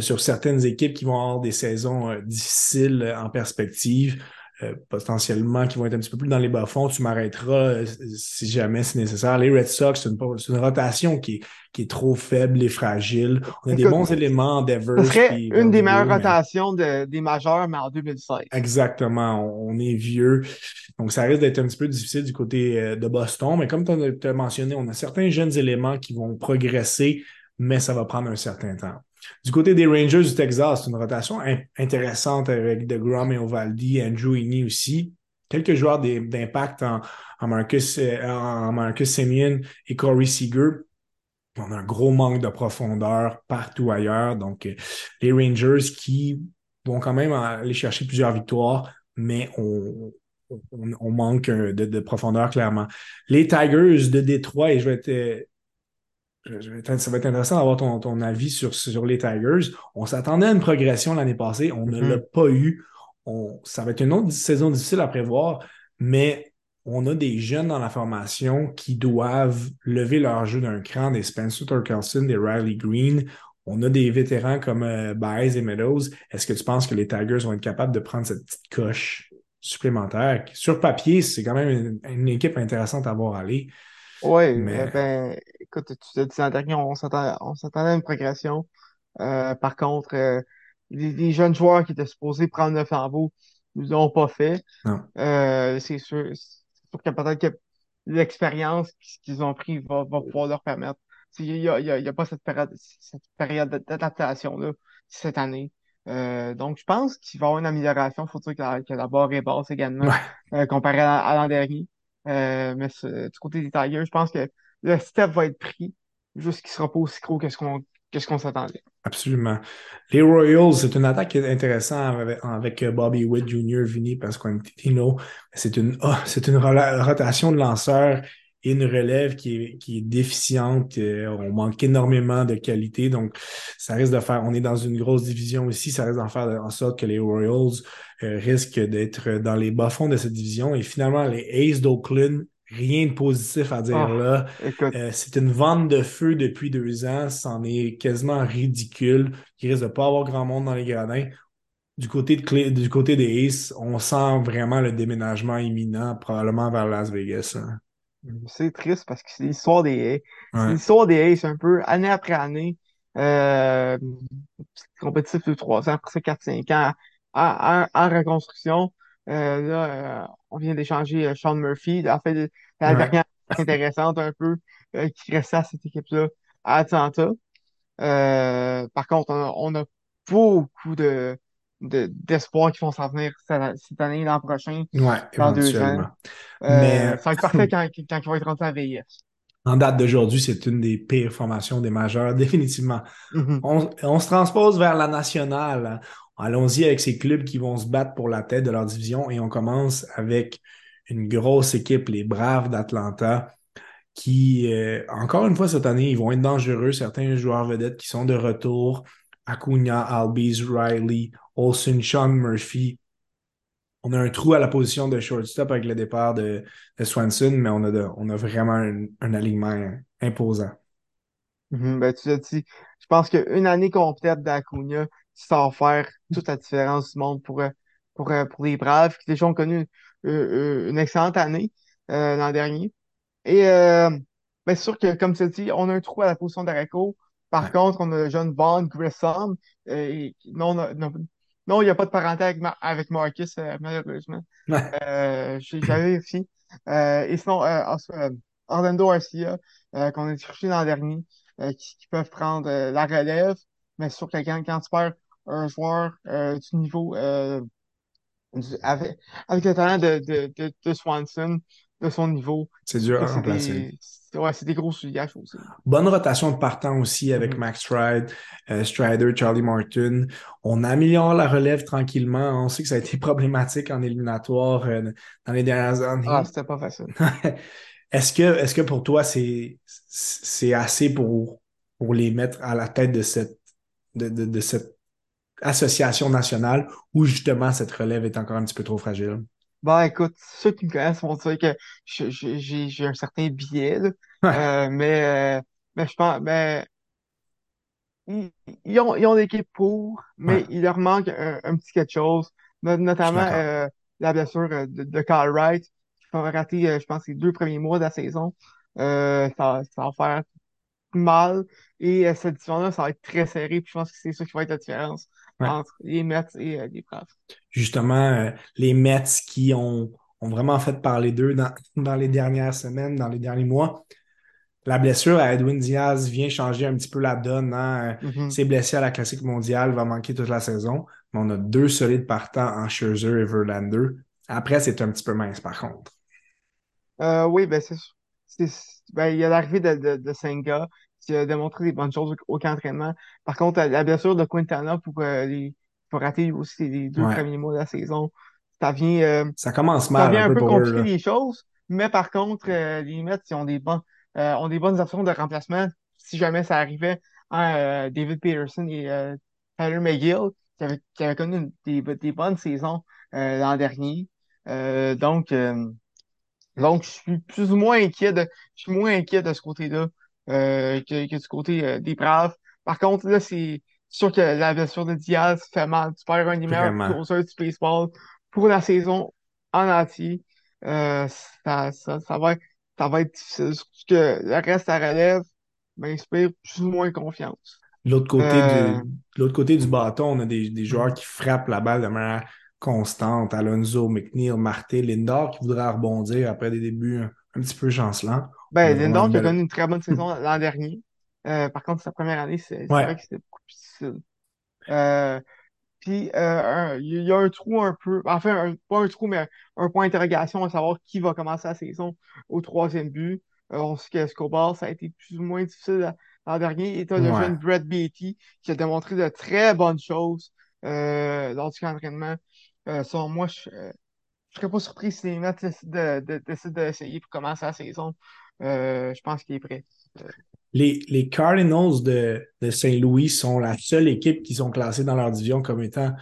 sur certaines équipes qui vont avoir des saisons euh, difficiles euh, en perspective, euh, potentiellement qui vont être un petit peu plus dans les bas-fonds. Tu m'arrêteras euh, si jamais c'est nécessaire. Les Red Sox, c'est une, une rotation qui est, qui est trop faible et fragile. On a des bons éléments en Devers serait une des meilleures mais rotations de, des majeurs, mais en 2016. exactement, on, on est vieux. Donc, ça risque d'être un petit peu difficile du côté euh, de Boston. Mais comme tu as mentionné, on a certains jeunes éléments qui vont progresser, mais ça va prendre un certain temps. Du côté des Rangers du Texas, c'est une rotation intéressante avec DeGrom et Ovaldi, Andrew Heaney aussi. Quelques joueurs d'impact en, Marcus, euh, en Marcus Simeon et Corey Seager. On a un gros manque de profondeur partout ailleurs. Donc, euh, les Rangers qui vont quand même aller chercher plusieurs victoires, mais on, manque de, profondeur clairement. Les Tigers de Détroit, et je vais être ça va être intéressant d'avoir ton, ton, avis sur, sur les Tigers. On s'attendait à une progression l'année passée, on ne l'a mm-hmm. pas eu. On, ça va être une autre saison difficile à prévoir, mais on a des jeunes dans la formation qui doivent lever leur jeu d'un cran, des Spencer Torkelson, des Riley Green. On a des vétérans comme euh, Baez et Meadows. Est-ce que tu penses que les Tigers vont être capables de prendre cette petite coche supplémentaire? Sur papier, c'est quand même une, équipe intéressante à voir aller. Oui, mais... ben, écoute, tu te dit en dernier, on s'attendait à une progression. Euh, par contre, euh, les, jeunes joueurs qui étaient supposés prendre le flambeau ne l'ont pas fait. Euh, c'est sûr, sûr que peut-être que l'expérience qu'ils ont pris va, va pouvoir leur permettre. Il n'y a, y a, y a, pas cette période, cette période d'adaptation-là cette année. Donc, je pense qu'il va y avoir une amélioration. Il faut dire que la, que la barre est basse également, euh, comparé à, l'an dernier. Mais du côté des Tigers, je pense que le step va être pris, juste qu'il ne sera pas aussi gros que ce qu'on s'attendait. Absolument. Les Royals, c'est une attaque intéressante avec, Bobby Witt Jr., Vinny Pasquantino. C'est une, oh, c'est une rotation de lanceurs et une relève qui est, qui est déficiente. Euh, on manque énormément de qualité. Donc, ça risque de faire. On est dans une grosse division aussi. Ça risque d'en faire en sorte que les Royals euh, risquent d'être dans les bas-fonds de cette division. Et finalement, les Aces d'Oakland, rien de positif à dire ah, là. Euh, c'est une vente de feu depuis deux ans. C'en est quasiment ridicule. Il risque de pas avoir grand monde dans les gradins. Du côté, de, du côté des Aces, on sent vraiment le déménagement imminent, probablement vers Las Vegas. Hein. C'est triste parce que c'est l'histoire des C'est l'histoire des Aces un peu, année après année. Euh, compétitif de 3 ans, après ça 4-5 ans en, reconstruction. Euh, là, euh, on vient d'échanger euh, Sean Murphy. En fait, la dernière intéressante un peu qui restait à cette équipe-là à Atlanta. par contre, on a, beaucoup de d'espoir qui vont s'en venir cette, année, l'an prochain, ouais, dans deux ans. Mais... Ça va être <clears throat> parfait quand, quand ils vont être rentrés à VIS. En date d'aujourd'hui, c'est une des pires formations des majeurs, <laughs> définitivement. Mm-hmm. on, on, se transpose vers la nationale. Allons-y avec ces clubs qui vont se battre pour la tête de leur division et on commence avec une grosse équipe, les Braves d'Atlanta, qui, euh, encore une fois cette année, ils vont être dangereux. Certains joueurs vedettes qui sont de retour. Acuna, Albies, Riley, Olsen, Sean Murphy. On a un trou à la position de shortstop avec le départ de, Swanson, mais on a, vraiment un, alignement imposant. Mm-hmm. ben, tu je pense qu'une année complète d'Acuna, ça va faire toute la différence du monde pour, euh, pour, euh, pour les Braves, qui déjà ont connu euh, une excellente année l'an dernier. Et ben, c'est sûr que, comme tu dit, on a un trou à la position d'Areco. Par contre, on a le jeune Vaughn Grissom. Et, non, non, non, il n'y a pas de parenté avec, avec Marcus, malheureusement. J'avais aussi. et sinon, Orlando Garcia, qu'on a cherché l'an dernier, qui, qui, peuvent prendre la relève. Mais sûr que quand, quand tu perds un joueur euh, du niveau euh, avec, avec le talent de, de, de, de Swanson, de son niveau. C'est dur à remplacer. Ouais, c'est des gros souillages aussi. Bonne rotation de partant aussi avec mm-hmm. Max Stride, euh, Strider, Charlie Martin. On améliore la relève tranquillement. On sait que ça a été <laughs> problématique en éliminatoire dans les dernières années. Ah, c'était pas facile. <laughs> est-ce que, est-ce que pour toi, c'est, c'est assez pour, pour les mettre à la tête de cette, de, de, de cette association nationale où justement cette relève est encore un petit peu trop fragile? Bah écoute, ceux qui me connaissent vont dire que j'ai un certain biais, euh, mais, euh, mais je pense, mais ils, ont, ils ont l'équipe pour, mais il leur manque un, petit quelque chose, notamment euh, la blessure de, de Carl Wright, qui va rater, je pense, les deux premiers mois de la saison. ça, ça va faire mal. Et cette division-là, ça va être très serré. Puis je pense que c'est ça qui va être la différence entre les Mets et euh, les Braves. Justement, euh, les Mets qui ont, ont, vraiment fait parler d'eux dans, <laughs> dans, les dernières semaines, dans les derniers mois. La blessure à Edwin Diaz vient changer un petit peu la donne. Hein? Il Mhm. s'est blessé à la Classique mondiale, va manquer toute la saison. Mais on a deux solides partants en Scherzer et Verlander. Après, c'est un petit peu mince, par contre. Euh, oui, ben c'est c'est- ben, il y a l'arrivée de, de, de Senga qui a démontré des bonnes choses au, au camp d'entraînement. Par contre, la, la blessure de Quintana pour, euh, les, pour rater aussi les deux Ouais. premiers mois de la saison, ça vient, euh, Ça commence ça mal vient un peu peu pour eux. compliquer les choses. Mais par contre, euh, les Mets, ils ont des bons, ont des bonnes options de remplacement si jamais ça arrivait. Hein, euh, David Peterson et Tyler McGill qui avaient, qui avaient connu une- des, des bonnes saisons l'an dernier. Donc, donc, je suis plus ou moins inquiet de, je suis moins inquiet de ce côté-là que, que du côté euh, des Braves. Par contre, là, c'est sûr que la blessure de Diaz fait mal. Tu perds un des meilleurs closers du baseball pour la saison en entier. Euh, ça, ça, ça va être, ça va être difficile. Surtout que le reste à relève m'inspire plus ou moins confiance. L'autre côté du, Euh, de l'autre côté du bâton, on a des, des joueurs qui frappent la balle de manière constante. Alonso, McNeil, Marté, Lindor qui voudrait rebondir après des débuts un, un petit peu chancelants. Ben, Lindor qui a connu une très bonne saison <laughs> l'an dernier. Euh, par contre, sa première année, c'est vrai que c'était beaucoup plus difficile. Euh, Puis euh, il y a un trou un peu, enfin un- pas un trou, mais un point d'interrogation à savoir qui va commencer la saison au troisième but. Euh, on sait qu'Escobar, ça a été plus ou moins difficile l'an dernier. Et tu as le ouais. jeune Brett Beatty qui a démontré de très bonnes choses euh, lors du camp d'entraînement. Euh, selon moi, je ne serais pas surpris si les Mets décident de, de, décident d'essayer pour commencer la saison. Euh, je pense qu'il est prêt. Les, les Cardinals de, de Saint-Louis sont la seule équipe qui sont classées dans leur division comme étant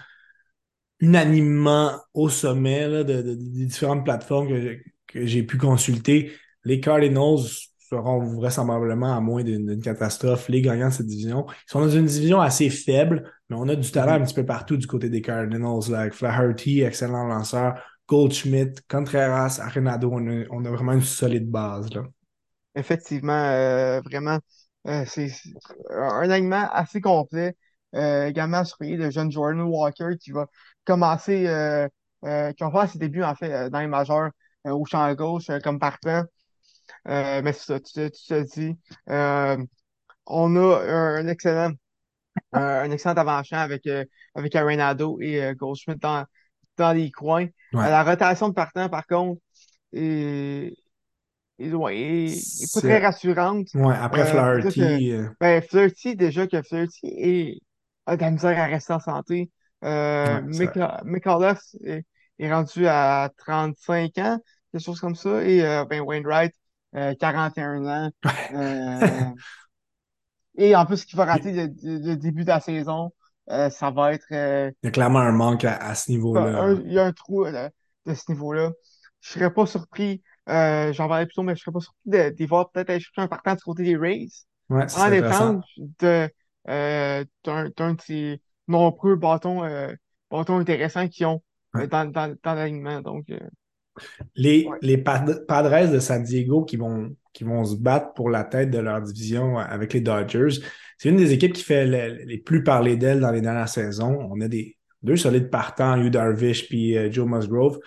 unanimement au sommet de, de- des différentes plateformes que, j'ai pu consulter. Les Cardinals seront vraisemblablement, à moins d'une catastrophe, les gagnants de cette division. Ils sont dans une division assez faible, mais on a du talent un petit peu partout du côté des Cardinals, là, avec Flaherty, excellent lanceur, Goldschmidt, Contreras, Arenado, on a, on a vraiment une solide base. Là. Effectivement, euh, vraiment, euh, c'est c'est un alignement assez complet. Euh, également surveillé de jeune Jordan Walker qui va commencer, euh, euh, qui va faire ses débuts en fait euh, dans les majeurs euh, au champ gauche euh, comme partant. Euh, mais c'est ça, tu, te tu te dis, euh, on a un, excellent, un, un excellent avant-champ avec, euh, avec Arenado et euh, Goldschmidt dans, dans les coins. Euh, Ouais. la rotation de partant, par contre, est, est, ouais, est pas très rassurante. ouais, après Euh, Flaherty, euh, ben, Flirty, déjà que Flirty est, a de la misère à rester en santé. Euh, ouais, est, est rendu à 35 ans, quelque chose comme ça. Et euh, ben, Wainwright, euh, 41 ans. Euh, et en plus, qui va rater le, début de la saison, ça va être il y a clairement un manque à, à ce niveau-là. il y a un trou de ce niveau-là. Je serais pas surpris, euh, j'en parlais plus tôt, mais je serais pas surpris de, de voir peut-être aller chercher un partant du côté des Rays Ouais, en échange de, euh, d'un, de ces nombreux bâtons, euh, bâtons intéressants qu'ils ont Ouais. dans, dans, dans l'alignement. Donc, Les, ouais. les Pad- Padres de San Diego qui vont, qui vont se battre pour la tête de leur division avec les Dodgers, c'est une des équipes qui fait le- les plus parler d'elle dans les dernières saisons. On a des deux solides partants, Hugh Darvish puis Joe Musgrove.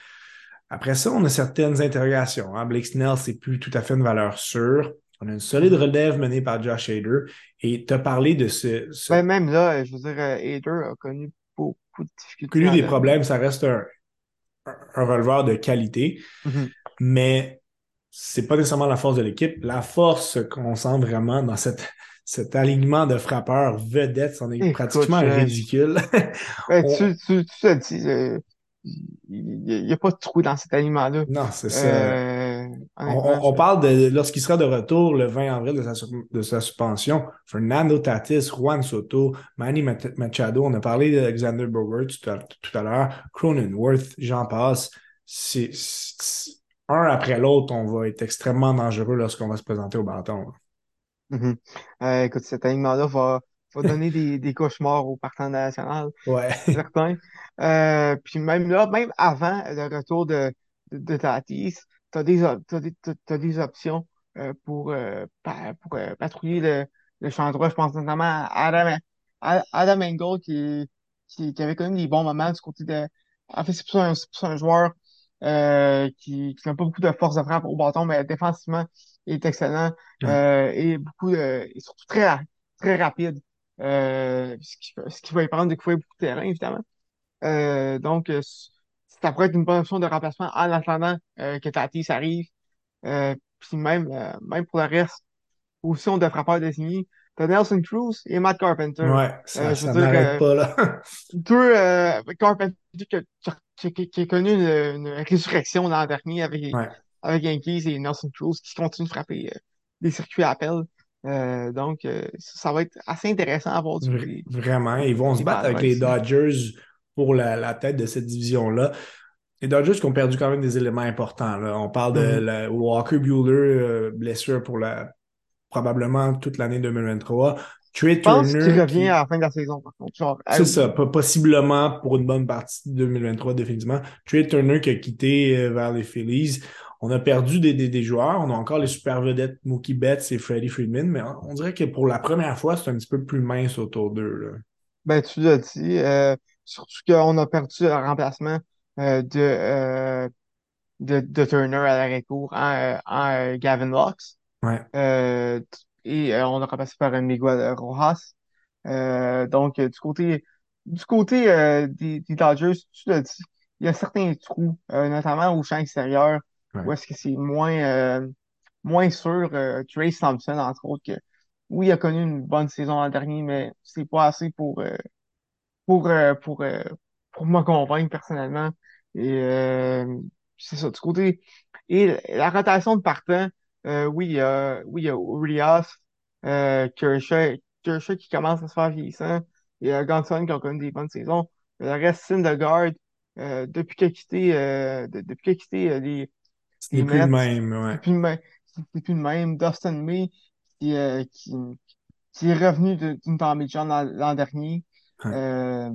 Après ça, on a certaines interrogations. hein. Blake Snell, c'est plus tout à fait une valeur sûre. On a une solide Mhm. relève menée par Josh Hader. Et tu as parlé de ce, ce Ben, même là, je veux dire, euh, Hader a connu beaucoup de difficultés connu des problèmes, ça reste un, un releveur de qualité, Mhm. mais c'est pas nécessairement la force de l'équipe. La force qu'on sent vraiment dans cette, cet alignement de frappeurs vedettes, c'en est Écoute, pratiquement je, ridicule. ben, <laughs> On- tu, tu, tu te le dis, euh, il n'y a pas de trou dans cet aliment-là. non, c'est ça. Euh, On, parle de lorsqu'il sera de retour le 20 avril de sa, de sa suspension. Fernando Tatis, Juan Soto, Manny Mach- Machado, on a parlé d'Alexander Bogart tout à, tout à l'heure, Cronenworth, j'en passe. C'est, un après l'autre, on va être extrêmement dangereux lorsqu'on va se présenter au bâton. Mhm. Euh, écoute, cet aliment-là va, va donner des, des cauchemars aux partants national, Ouais. c'est certain. Euh, puis même là, même avant le retour de, de, de Tatis, tu as des, t'as des, t'as- des options euh, pour, euh, pa- pour euh, patrouiller le, le champ droit. Je pense notamment à Adam, à Adam Engel qui, qui, qui avait quand même des bons moments du côté de. En fait, c'est plus un, c'est plus un joueur euh, qui, qui n'a pas beaucoup de force de frappe au bâton, mais défensivement, il est excellent Ouais. euh, et beaucoup de, et surtout très, très rapide. Euh, ce qui, ce qui va lui prendre de couvrir beaucoup de terrain, évidemment. Euh, donc, euh, ça pourrait être une bonne option de remplacement en attendant euh, que Tatis arrive. Euh, puis même, même pour le reste, aussi, on devrait pas désigner. T'as Nelson Cruz et Matt Carpenter. Ouais, ça, ça n'arrête pas, là. <laughs> deux, euh, Carpenter qui, a- qui- qui- a connu une, une résurrection l'an dernier avec, Ouais. avec Yankees et Nelson Cruz qui continue de frapper des circuits à appel. Euh, donc, euh, ça, va être assez intéressant à voir du Vraiment. Ils vont se battre avec les Dodgers pour la, la tête de cette division-là. Les Dodgers qui ont perdu quand même des éléments importants. Là. On parle de Mhm. la- Walker Bueller, euh, blessure pour la probablement toute l'année 2023. Trey Je pense qu'il revient qui- à la fin de la saison, par contre. C'est ça, po- possiblement pour une bonne partie de 2023, définitivement. Trey Turner qui a quitté vers les Phillies. On a perdu des, des, des joueurs. On a encore les super vedettes Mookie Betts et Freddie Freeman, mais on, dirait que pour la première fois, c'est un petit peu plus mince autour d'eux. là. Ben, tu l'as dit. euh, surtout qu'on a perdu le remplacement euh, de, euh, de, de Turner à l'arrêt-court en, euh, en, Gavin Lux. Ouais. Et on a remplacé par un Miguel Rojas. Donc, du côté, du côté des, des Dodgers, tu l'as dit, il y a certains trous, notamment au champ extérieur, Où est-ce que c'est moins, euh, moins sûr. Euh, Trace Thompson, entre autres, que oui, il a connu une bonne saison l'an dernier, mais c'est pas assez pour, euh, pour, euh, pour, euh, pour me convaincre personnellement. Et euh, c'est ça, du côté. Et la rotation de partant, oui, il y a, oui, il y a Urias, euh, Kershaw, Kershaw qui commence à se faire vieillissant, et euh, Gonsolin qui a connu des bonnes saisons. Le reste, Syndergaard, euh, depuis qu'il a quitté, euh, de- depuis qu'il a quitté les, Ce n'est plus le même. Ouais. c'est plus le même, c'est plus le même. Dustin May, qui, euh, qui, qui est revenu d'une John l'an l'an dernier. Ouais. Euh,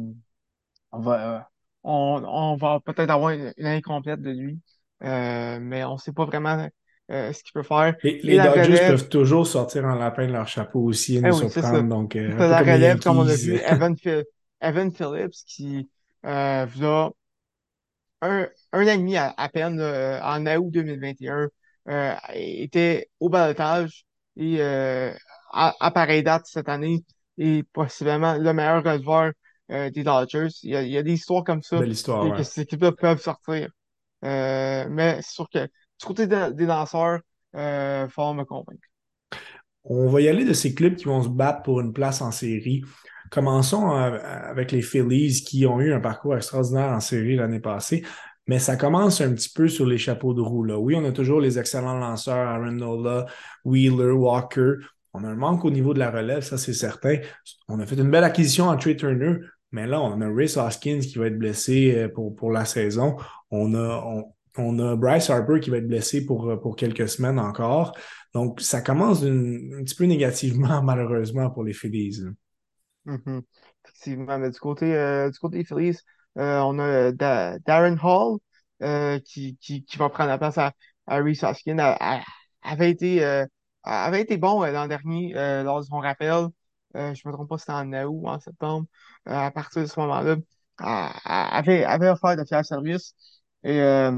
on va, euh, on, on va peut-être avoir une, une année complète de lui, euh, mais on sait pas vraiment euh, ce qu'il peut faire. Les, Et les la Dodgers relève, peuvent toujours sortir un lapin de leur chapeau aussi et eh nous oui, surprendre. Donc, euh, la relève, comme on a vu, Evan, Evan Phillips, qui, euh, un, un an et demi à, à peine, là, en août 2021, euh, était au balotage et euh, à, à pareille date cette année et possiblement le meilleur releveur euh, des Dodgers. Il y a, il y a des histoires comme ça que, ouais. que ces équipes-là peuvent sortir. Euh, mais c'est sûr que du côté de- des lanceurs, euh, faut me convaincre. On va y aller de ces clubs qui vont se battre pour une place en série. Commençons euh, avec les Phillies qui ont eu un parcours extraordinaire en série l'année passée, mais ça commence un petit peu sur les chapeaux de roue. Là. Oui, on a toujours les excellents lanceurs, Aaron Nola, Wheeler, Walker. On a un manque au niveau de la relève, ça c'est certain. On a fait une belle acquisition en Trey Turner, mais là, on a Rhys Hoskins qui va être blessé euh, pour, pour la saison. On a, on, on a Bryce Harper qui va être blessé pour, pour quelques semaines encore. Donc, ça commence un petit peu négativement, <laughs> malheureusement, pour les Phillies. Mhm. Effectivement, mais du côté, euh, du côté des Phillies, euh, on a euh, Da- Darren Hall euh, qui, qui, qui va prendre la place à, à Rhys Hoskins. A- avait été, euh, avait été bon euh, l'an dernier euh, lors de son rappel. Euh, je me trompe pas si c'était en août ou en septembre. Euh, à partir de ce moment-là, avait, avait offert de fiers services. Et euh,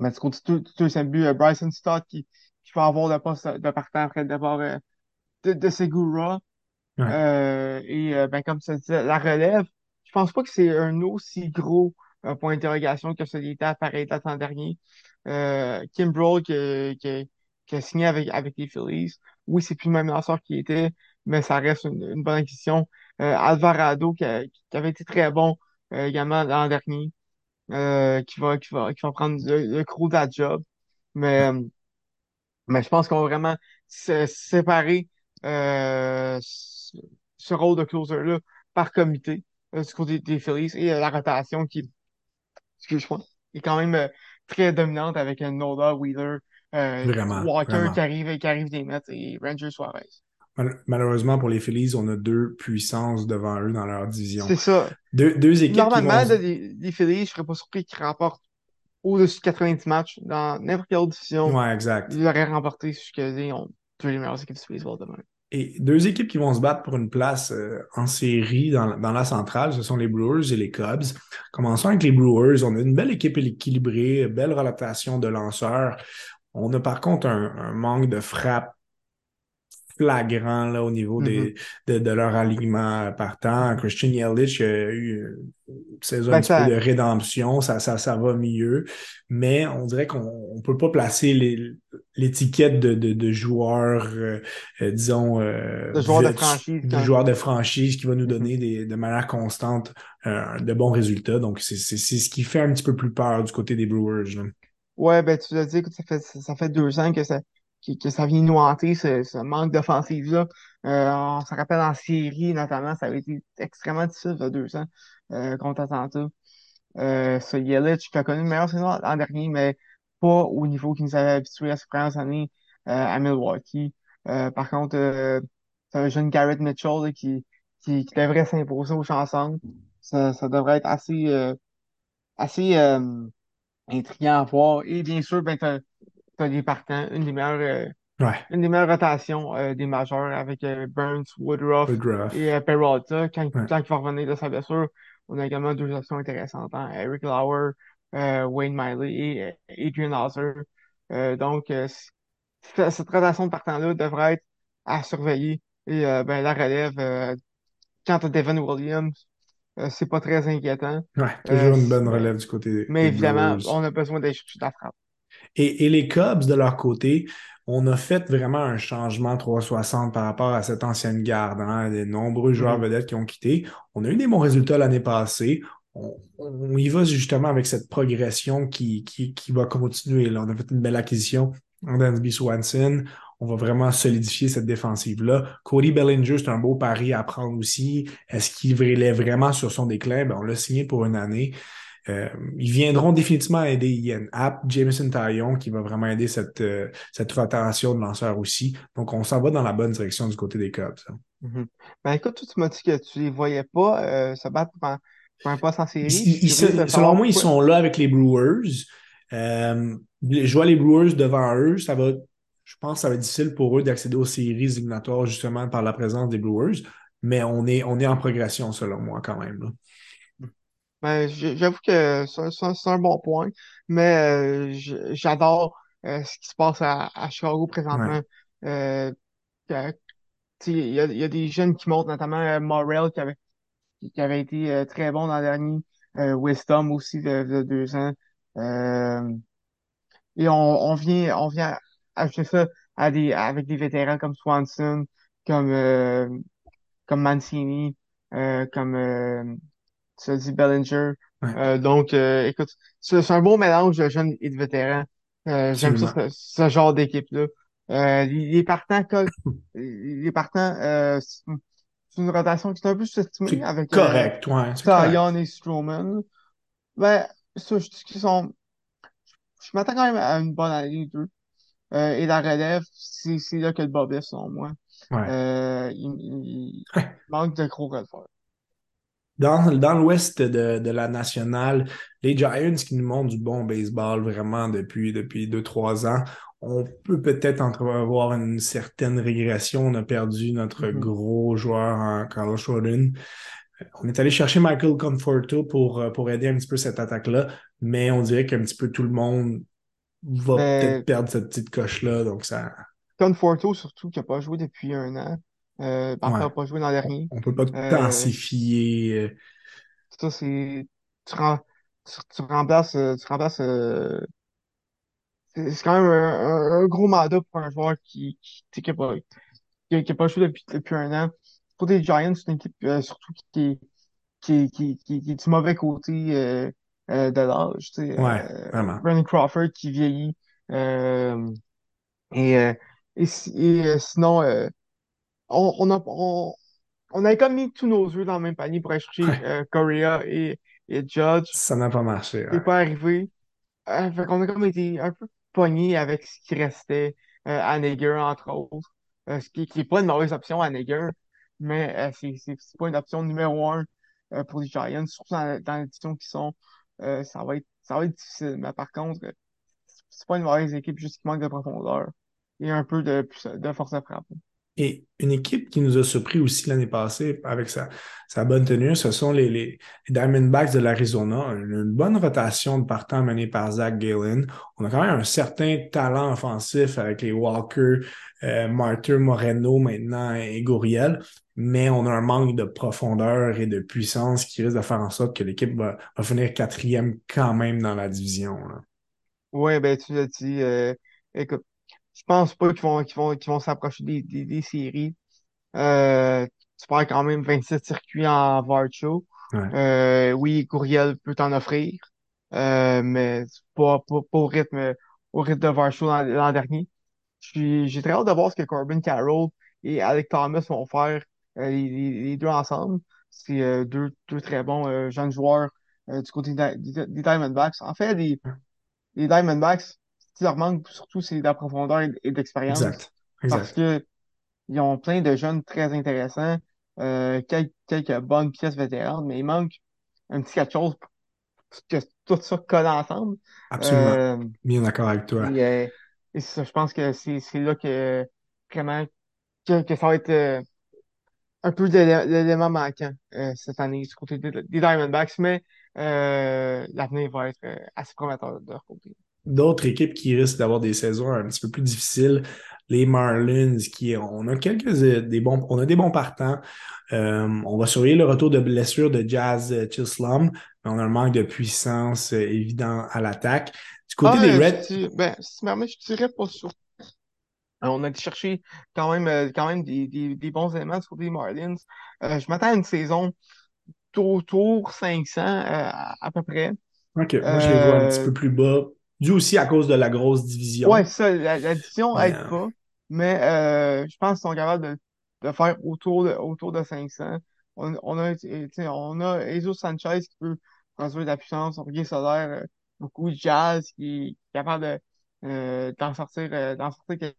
mais du côté du du deuxième but, euh, Bryson Stott qui, qui va avoir le poste de partant après euh, de, de Segura. Ouais. Et euh, ben, comme ça disait, la relève, je pense pas que c'est un aussi gros euh, point d'interrogation que celui était pareil l'an dernier. Euh, Kim Brawl qui, a- signé avec, avec les Phillies. Oui, c'est plus le même lanceur qui était, mais ça reste une, bonne acquisition. Alvarado qui, qui avait été très bon également l'an dernier, qui va, qui va, qui va prendre le, le de la job. Mais, mais je pense qu'on va vraiment séparer euh, ce rôle de closer-là par comité euh, du côté des Phillies et euh, la rotation qui, excuse-moi, est quand même euh, très dominante avec un Nola, Wheeler, Vraiment, Walker vraiment. qui arrive, qui arrive des Mets et Ranger Suarez. Mal- malheureusement, pour les Phillies, on a deux puissances devant eux dans leur division. C'est ça. Deux, deux équipes qui Normalement, vont... là, les, les Phillies, je serais pas surpris qu'ils remportent au-dessus de 90 matchs dans n'importe quelle autre division. Ouais, exact. Ils l'auraient remporté jusqu'à ils ont deux des meilleures équipes du baseball demain. Et deux équipes qui vont se battre pour une place euh, en série dans, la centrale, ce sont les Brewers et les Cubs. Commençons avec les Brewers. On a une belle équipe équilibrée, belle rotation de lanceurs. On a par contre un manque de frappe flagrant là, au niveau des, Mhm. de, de leur alignement partant. Christian Yelich a eu une saison un Ben, petit peu de rédemption, ça, ça, ça va mieux, mais on dirait qu'on ne peut pas placer l'étiquette de, de, de joueur, euh, euh, disons, euh, le joueur de franchise, de joueur de franchise qui va nous donner des, de manière constante euh, de bons résultats. Donc, c'est ce qui fait un petit peu plus peur du côté des Brewers. là. Ouais, ben, tu l'as dit, écoute, ça fait, ça fait deux ans que ça, que, ça vient nous hanter, ce, manque d'offensive-là. Euh, on se rappelle en série, notamment, ça avait été extrêmement difficile, deux ans, euh, contre Atlanta. Euh, ce Yelich, qui a connu le meilleur saison l'an dernier, mais pas au niveau qu'il nous avait habitués à ces premières années euh, à Milwaukee. Par contre, c'est un jeune Garrett Mitchell qui, qui, devrait s'imposer aux chansons. Ça, ça devrait être assez, assez intriguant à voir. Et bien sûr, ben, partants, une des meilleures, euh, Ouais, une des meilleures rotations euh, des majeurs avec euh, Burns, Woodruff Woodruff. et Peralta. Quand, Ouais. quand il va revenir de sa blessure, on a également deux options intéressantes. hein. Eric Lauer, Wayne Miley et Adrian Hauser. Donc, cette, cette rotation de partant-là devrait être à surveiller. Et euh, ben, la relève, euh, quant à Devin Williams, euh, c'est pas très inquiétant. Ouais, toujours une bonne mais, relève du côté mais des évidemment, Brewers. on a besoin d'aller chercher de la frappe. Et, et les Cubs, de leur côté, on a fait vraiment un changement 360 par rapport à cette ancienne garde. Hein, des nombreux joueurs Mhm. vedettes qui ont quitté. On a eu des bons résultats l'année passée. On, on y va justement avec cette progression qui, qui, qui va continuer. Là. On a fait une belle acquisition en Dansby Swanson. On va vraiment solidifier cette défensive-là. Cody Bellinger, c'est un beau pari à prendre aussi. Est-ce qu'il est vraiment sur son déclin? Ben, on l'a signé pour une année. Euh, ils viendront définitivement aider Ian App, Jameson Taillon, qui va vraiment aider cette, euh, cette rotation de lanceurs aussi. Donc, on s'en va dans la bonne direction du côté des Cubs. hein. Mhm. Ben écoute, tu m'as dit que tu les voyais pas euh, se battre pour un, pour un poste en série. Ils- selon moi, ils sont là avec les Brewers. Je vois les Brewers devant eux. Ça va, je pense que ça va être difficile pour eux d'accéder aux séries éliminatoires justement par la présence des Brewers. Mais on est, on est en progression, selon moi, quand même. là. Ben, j- j'avoue que c'est un bon point, mais euh, j'adore euh, ce qui se passe à, à Chicago Ouais, présentement. Euh, tu sais, il y a, il y a des jeunes qui montent, notamment euh, Morrell qui avait, qui avait été euh, très bon l'an dernier, euh, Wisdom aussi de, de deux ans. Euh, Et on, on vient, on vient ajouter ça à des, avec des vétérans comme Swanson, comme, euh, comme Mancini, euh, comme, euh, tu as dit Bellinger. ouais, Euh, donc, euh, écoute, c'est c'est un bon mélange de jeunes et de vétérans. Euh, j'aime ça, ce, ce genre d'équipe-là. Euh, les, les partants, <laughs> les partants, euh, c'est une rotation qui est un peu sous-estimée C'est avec euh, correct, ouais, et Stroman. Ben, ça, je dis qu'ils sont, je m'attends quand même à une bonne année d'eux. Et la relève, c'est c'est là que le bas blesse, selon moi. Ouais. Il, il- il manque de gros releveurs. Dans, dans l'ouest de, de la nationale, les Giants qui nous montrent du bon baseball vraiment depuis, depuis deux, trois ans, on peut peut-être entrevoir une certaine régression. On a perdu notre Mhm. gros joueur en Carlos Rodin. On est allé chercher Michael Conforto pour, pour aider un petit peu cette attaque-là, mais on dirait qu'un petit peu tout le monde va peut-être Mais perdre cette petite coche-là. Donc ça, Conforto, surtout, qui n'a pas joué depuis un an. Euh, ouais, parfois, n'a pas joué l'an dernier. on peut pas tant Euh, s'y fier. euh, ça, c'est. Tu, rem- tu, tu remplaces. euh, Tu remplaces euh, c'est quand même un, un- gros mandat pour un joueur qui, sais, qui pas, qui pas joué depuis, depuis un an. Pour les Giants, c'est une équipe euh, surtout qui, qui, qui, qui, qui est du mauvais côté de l'âge. Tu sais, Ouais, vraiment. Brandon Crawford qui vieillit. Et, et, si- et, sinon, on, on a, on, on avait comme mis tous nos œufs dans le même panier pour aller chercher Ouais, euh, Correa et, et Judge. ça n'a pas marché. C'est Ouais. pas arrivé. Euh, fait qu'on a comme été un peu pognés avec ce qui restait euh, à Nager, entre autres. Euh, ce qui, qui est pas une mauvaise option à Nager, mais euh, c'est c'est c'est pas une option numéro un euh, pour les Giants, surtout dans, dans l'édition qui sont. Euh, ça va être ça va être difficile. Mais par contre, c'est pas une mauvaise équipe, juste qui manque de profondeur et un peu de, de force de frappe. Et une équipe qui nous a surpris aussi l'année passée avec sa, bonne tenue, ce sont les, Diamondbacks de l'Arizona. Une, bonne rotation de partant menée par Zach Galen. On a quand même un certain talent offensif avec les Walker, euh, Martyr Moreno maintenant et Gouriel, mais on a un manque de profondeur et de puissance qui risque de faire en sorte que l'équipe va, finir quatrième quand même dans la division. Oui, ben tu l'as dit. Euh, écoute, je pense pas qu'ils vont, qu'ils vont, qu'ils vont s'approcher des, des, des séries. Euh, tu perds quand même 27 circuits en Varcho. Euh, oui, Courriel peut t'en offrir, euh, mais pas, pas, pas, au rythme, au rythme de Varcho l'an dernier. J'ai très hâte de voir ce que Corbin Carroll et Alec Thomas vont faire euh, les, les, deux ensemble. C'est euh, deux, deux très bons euh, jeunes joueurs du côté des, des, Diamondbacks. En fait, les, les Diamondbacks, qui leur manque surtout, c'est de la profondeur et d'expérience. Exact. Parce que ils ont plein de jeunes très intéressants, euh, quelques, quelques bonnes pièces vétéranes, mais il manque un petit quelque chose pour que tout ça colle ensemble. Absolument. Euh, Bien d'accord avec toi. Et, euh, et ça, je pense que c'est là que vraiment que, que ça va être euh, un peu l'élément manquant euh, cette année du côté des, des Diamondbacks, mais l'avenir va être assez prometteur de leur côté d'autres équipes qui risquent d'avoir des saisons un petit peu plus difficiles. Les Marlins, qui on a quelques euh, des bons, on a des bons partants. Euh, on va surveiller le retour de blessure de Jazz Chisholm, mais on a un manque de puissance euh, évident à l'attaque. Du côté ah, des Reds. Ben, je dirais pas ça. On a été chercher quand même, quand même des, des, des bons éléments sur les Marlins. je m'attends à une saison autour 500 à peu près. OK, moi je les vois un petit peu plus bas dû aussi à cause de la grosse division. Ouais, ça, la, division aide euh, pas, mais euh, je pense qu'ils sont capables de, de faire autour de, autour de 500. On, on a, on a Ezo Sanchez qui peut construire de la puissance, Orgueil Solaire, euh, beaucoup de Jazz qui est capable de, euh, d'en sortir, euh, d'en sortir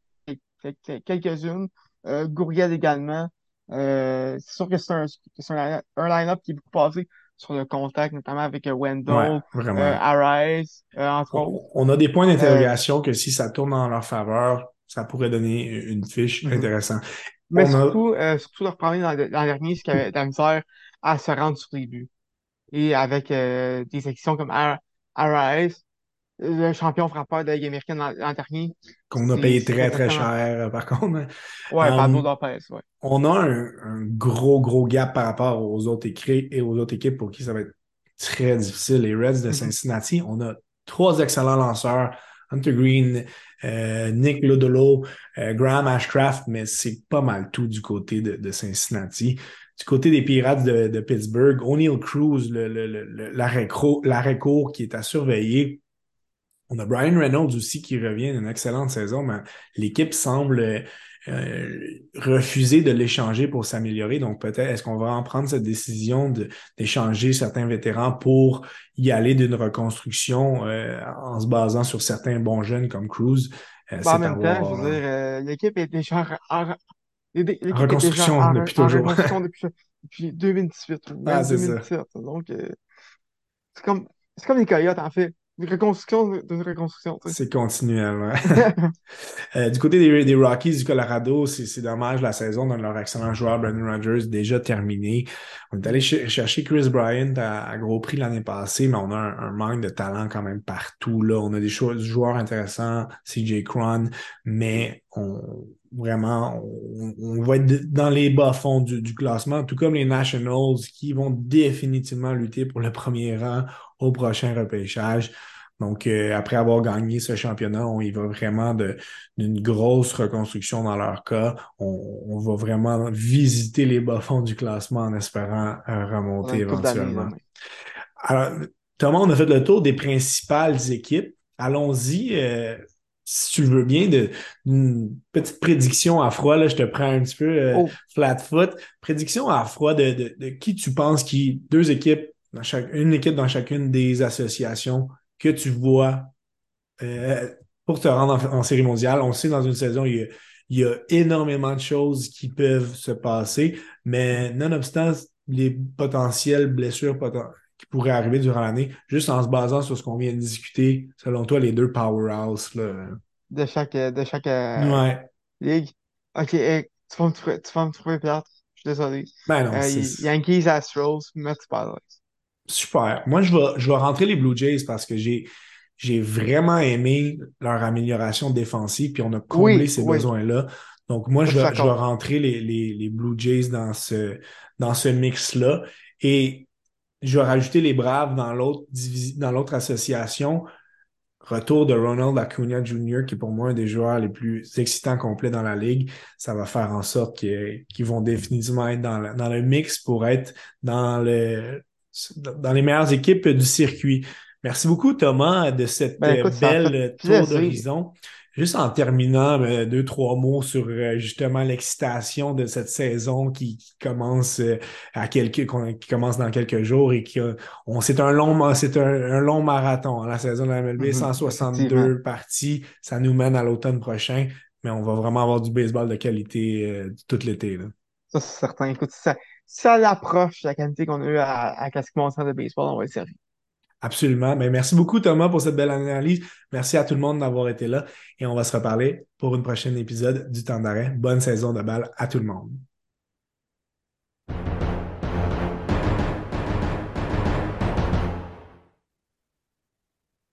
quelques-unes. Euh, Gourriel également. Euh, c'est sûr que c'est un, un, un line-up qui est beaucoup passé sur le contact, notamment avec euh, Wendell, ouais, euh, Arise, euh, entre autres. On a des points d'interrogation que si ça tourne en leur faveur, ça pourrait donner une fiche mm-hmm. intéressante. Mais surtout, surtout leur premier dans, dans dernier, c'est qu'il y avait de la misère à se rendre sur les buts. Et avec des sections comme Arise, le champion frappeur de la Ligue américaine l'an dernier. Qu'on a payé très, très, cher, par contre. Ouais, um, Pablo Lopez, ouais. On a un, un, gros, gros gap par rapport aux autres équipes et aux autres équipes pour qui ça va être très difficile. Les Reds de mm-hmm. Cincinnati, on a trois excellents lanceurs. Hunter Green, euh, Nick Lodolo, euh, Graham Ashcraft, mais c'est pas mal tout du côté de, de Cincinnati. Du côté des Pirates de, de Pittsburgh, O'Neill Cruz, l'arrêt court qui est à surveiller. On a Brian Reynolds aussi qui revient d'une excellente saison, mais l'équipe semble euh, refuser de l'échanger pour s'améliorer. Donc peut-être est-ce qu'on va en prendre cette décision d'échanger certains vétérans pour y aller d'une reconstruction euh, en se basant sur certains bons jeunes comme Cruz. Euh, en même temps, je veux dire, l'équipe est déjà en, reconstruction depuis toujours. reconstruction depuis, depuis 2018. <laughs> Ah, 2017. Donc c'est comme c'est comme les Coyotes en fait une reconstruction d'une reconstruction. C'est continuel, ouais. <laughs> <laughs> euh, du côté des, des, Rockies du Colorado, c'est dommage la saison de leur excellent joueur Brandon Rogers déjà terminée. On est allé chercher Chris Bryant à, gros prix l'année passée, mais on a un, manque de talent quand même partout. Là. On a des joueurs intéressants, CJ Cron, mais on, vraiment, on, va être dans les bas-fonds du, du, classement, tout comme les Nationals qui vont définitivement lutter pour le premier rang au prochain repêchage. Donc, euh, après avoir gagné ce championnat, on y va vraiment d'une grosse reconstruction dans leur cas. On, va vraiment visiter les bas-fonds du classement en espérant euh, remonter éventuellement. Alors, Thomas, on a fait le tour des principales équipes. Allons-y, euh, si tu le veux bien, de, une petite prédiction à froid. Là, je te prends un petit peu oh. flat foot. Prédiction à froid de, de, de qui tu penses qui, deux équipes, dans chaque, une équipe dans chacune des associations que tu vois euh, pour te rendre en, série mondiale. On sait dans une saison, il y, a, énormément de choses qui peuvent se passer, mais nonobstant les potentielles blessures qui pourraient arriver durant l'année, juste en se basant sur ce qu'on vient de discuter, selon toi, les deux powerhouses. De chaque, de chaque euh, ligue. OK. tu vas me trouver, tu vas me trouver plate. Je suis désolé. Ben non, Euh, Yankees, Astros, Mets, Padres. super. Moi, je vais, je vais rentrer les Blue Jays parce que j'ai, j'ai vraiment aimé leur amélioration défensive, puis on a comblé Oui, ces oui, besoins-là. Donc, moi, je je vais, rentrer les, les, les Blue Jays dans ce, dans ce mix-là. Et je vais rajouter les Braves dans l'autre dans l'autre association. Retour de Ronald Acuna Jr., qui est pour moi un des joueurs les plus excitants complets dans la ligue. Ça va faire en sorte qu'ils vont définitivement être dans le, dans le mix pour être dans le dans les meilleures équipes du circuit. Merci beaucoup, Thomas, de cette Ben écoute, belle tour d'horizon. Juste en terminant, euh, deux, trois mots sur euh, justement l'excitation de cette saison qui, qui commence euh, à quelques, qui commence dans quelques jours et qui a- on, c'est un long, c'est un, un long marathon. hein, La saison de la MLB, Mhm, effectivement. 162 parties, ça nous mène à l'automne prochain, mais on va vraiment avoir du baseball de qualité euh, tout l'été, là. Ça, c'est certain. Écoute, ça, ça l'approche la qualité qu'on a eue à, à Casque de baseball, on va être servi. Absolument. Mais merci beaucoup, Thomas, pour cette belle analyse. Merci à tout le monde d'avoir été là et on va se reparler pour une prochaine épisode du temps d'arrêt. Bonne saison de balle à tout le monde.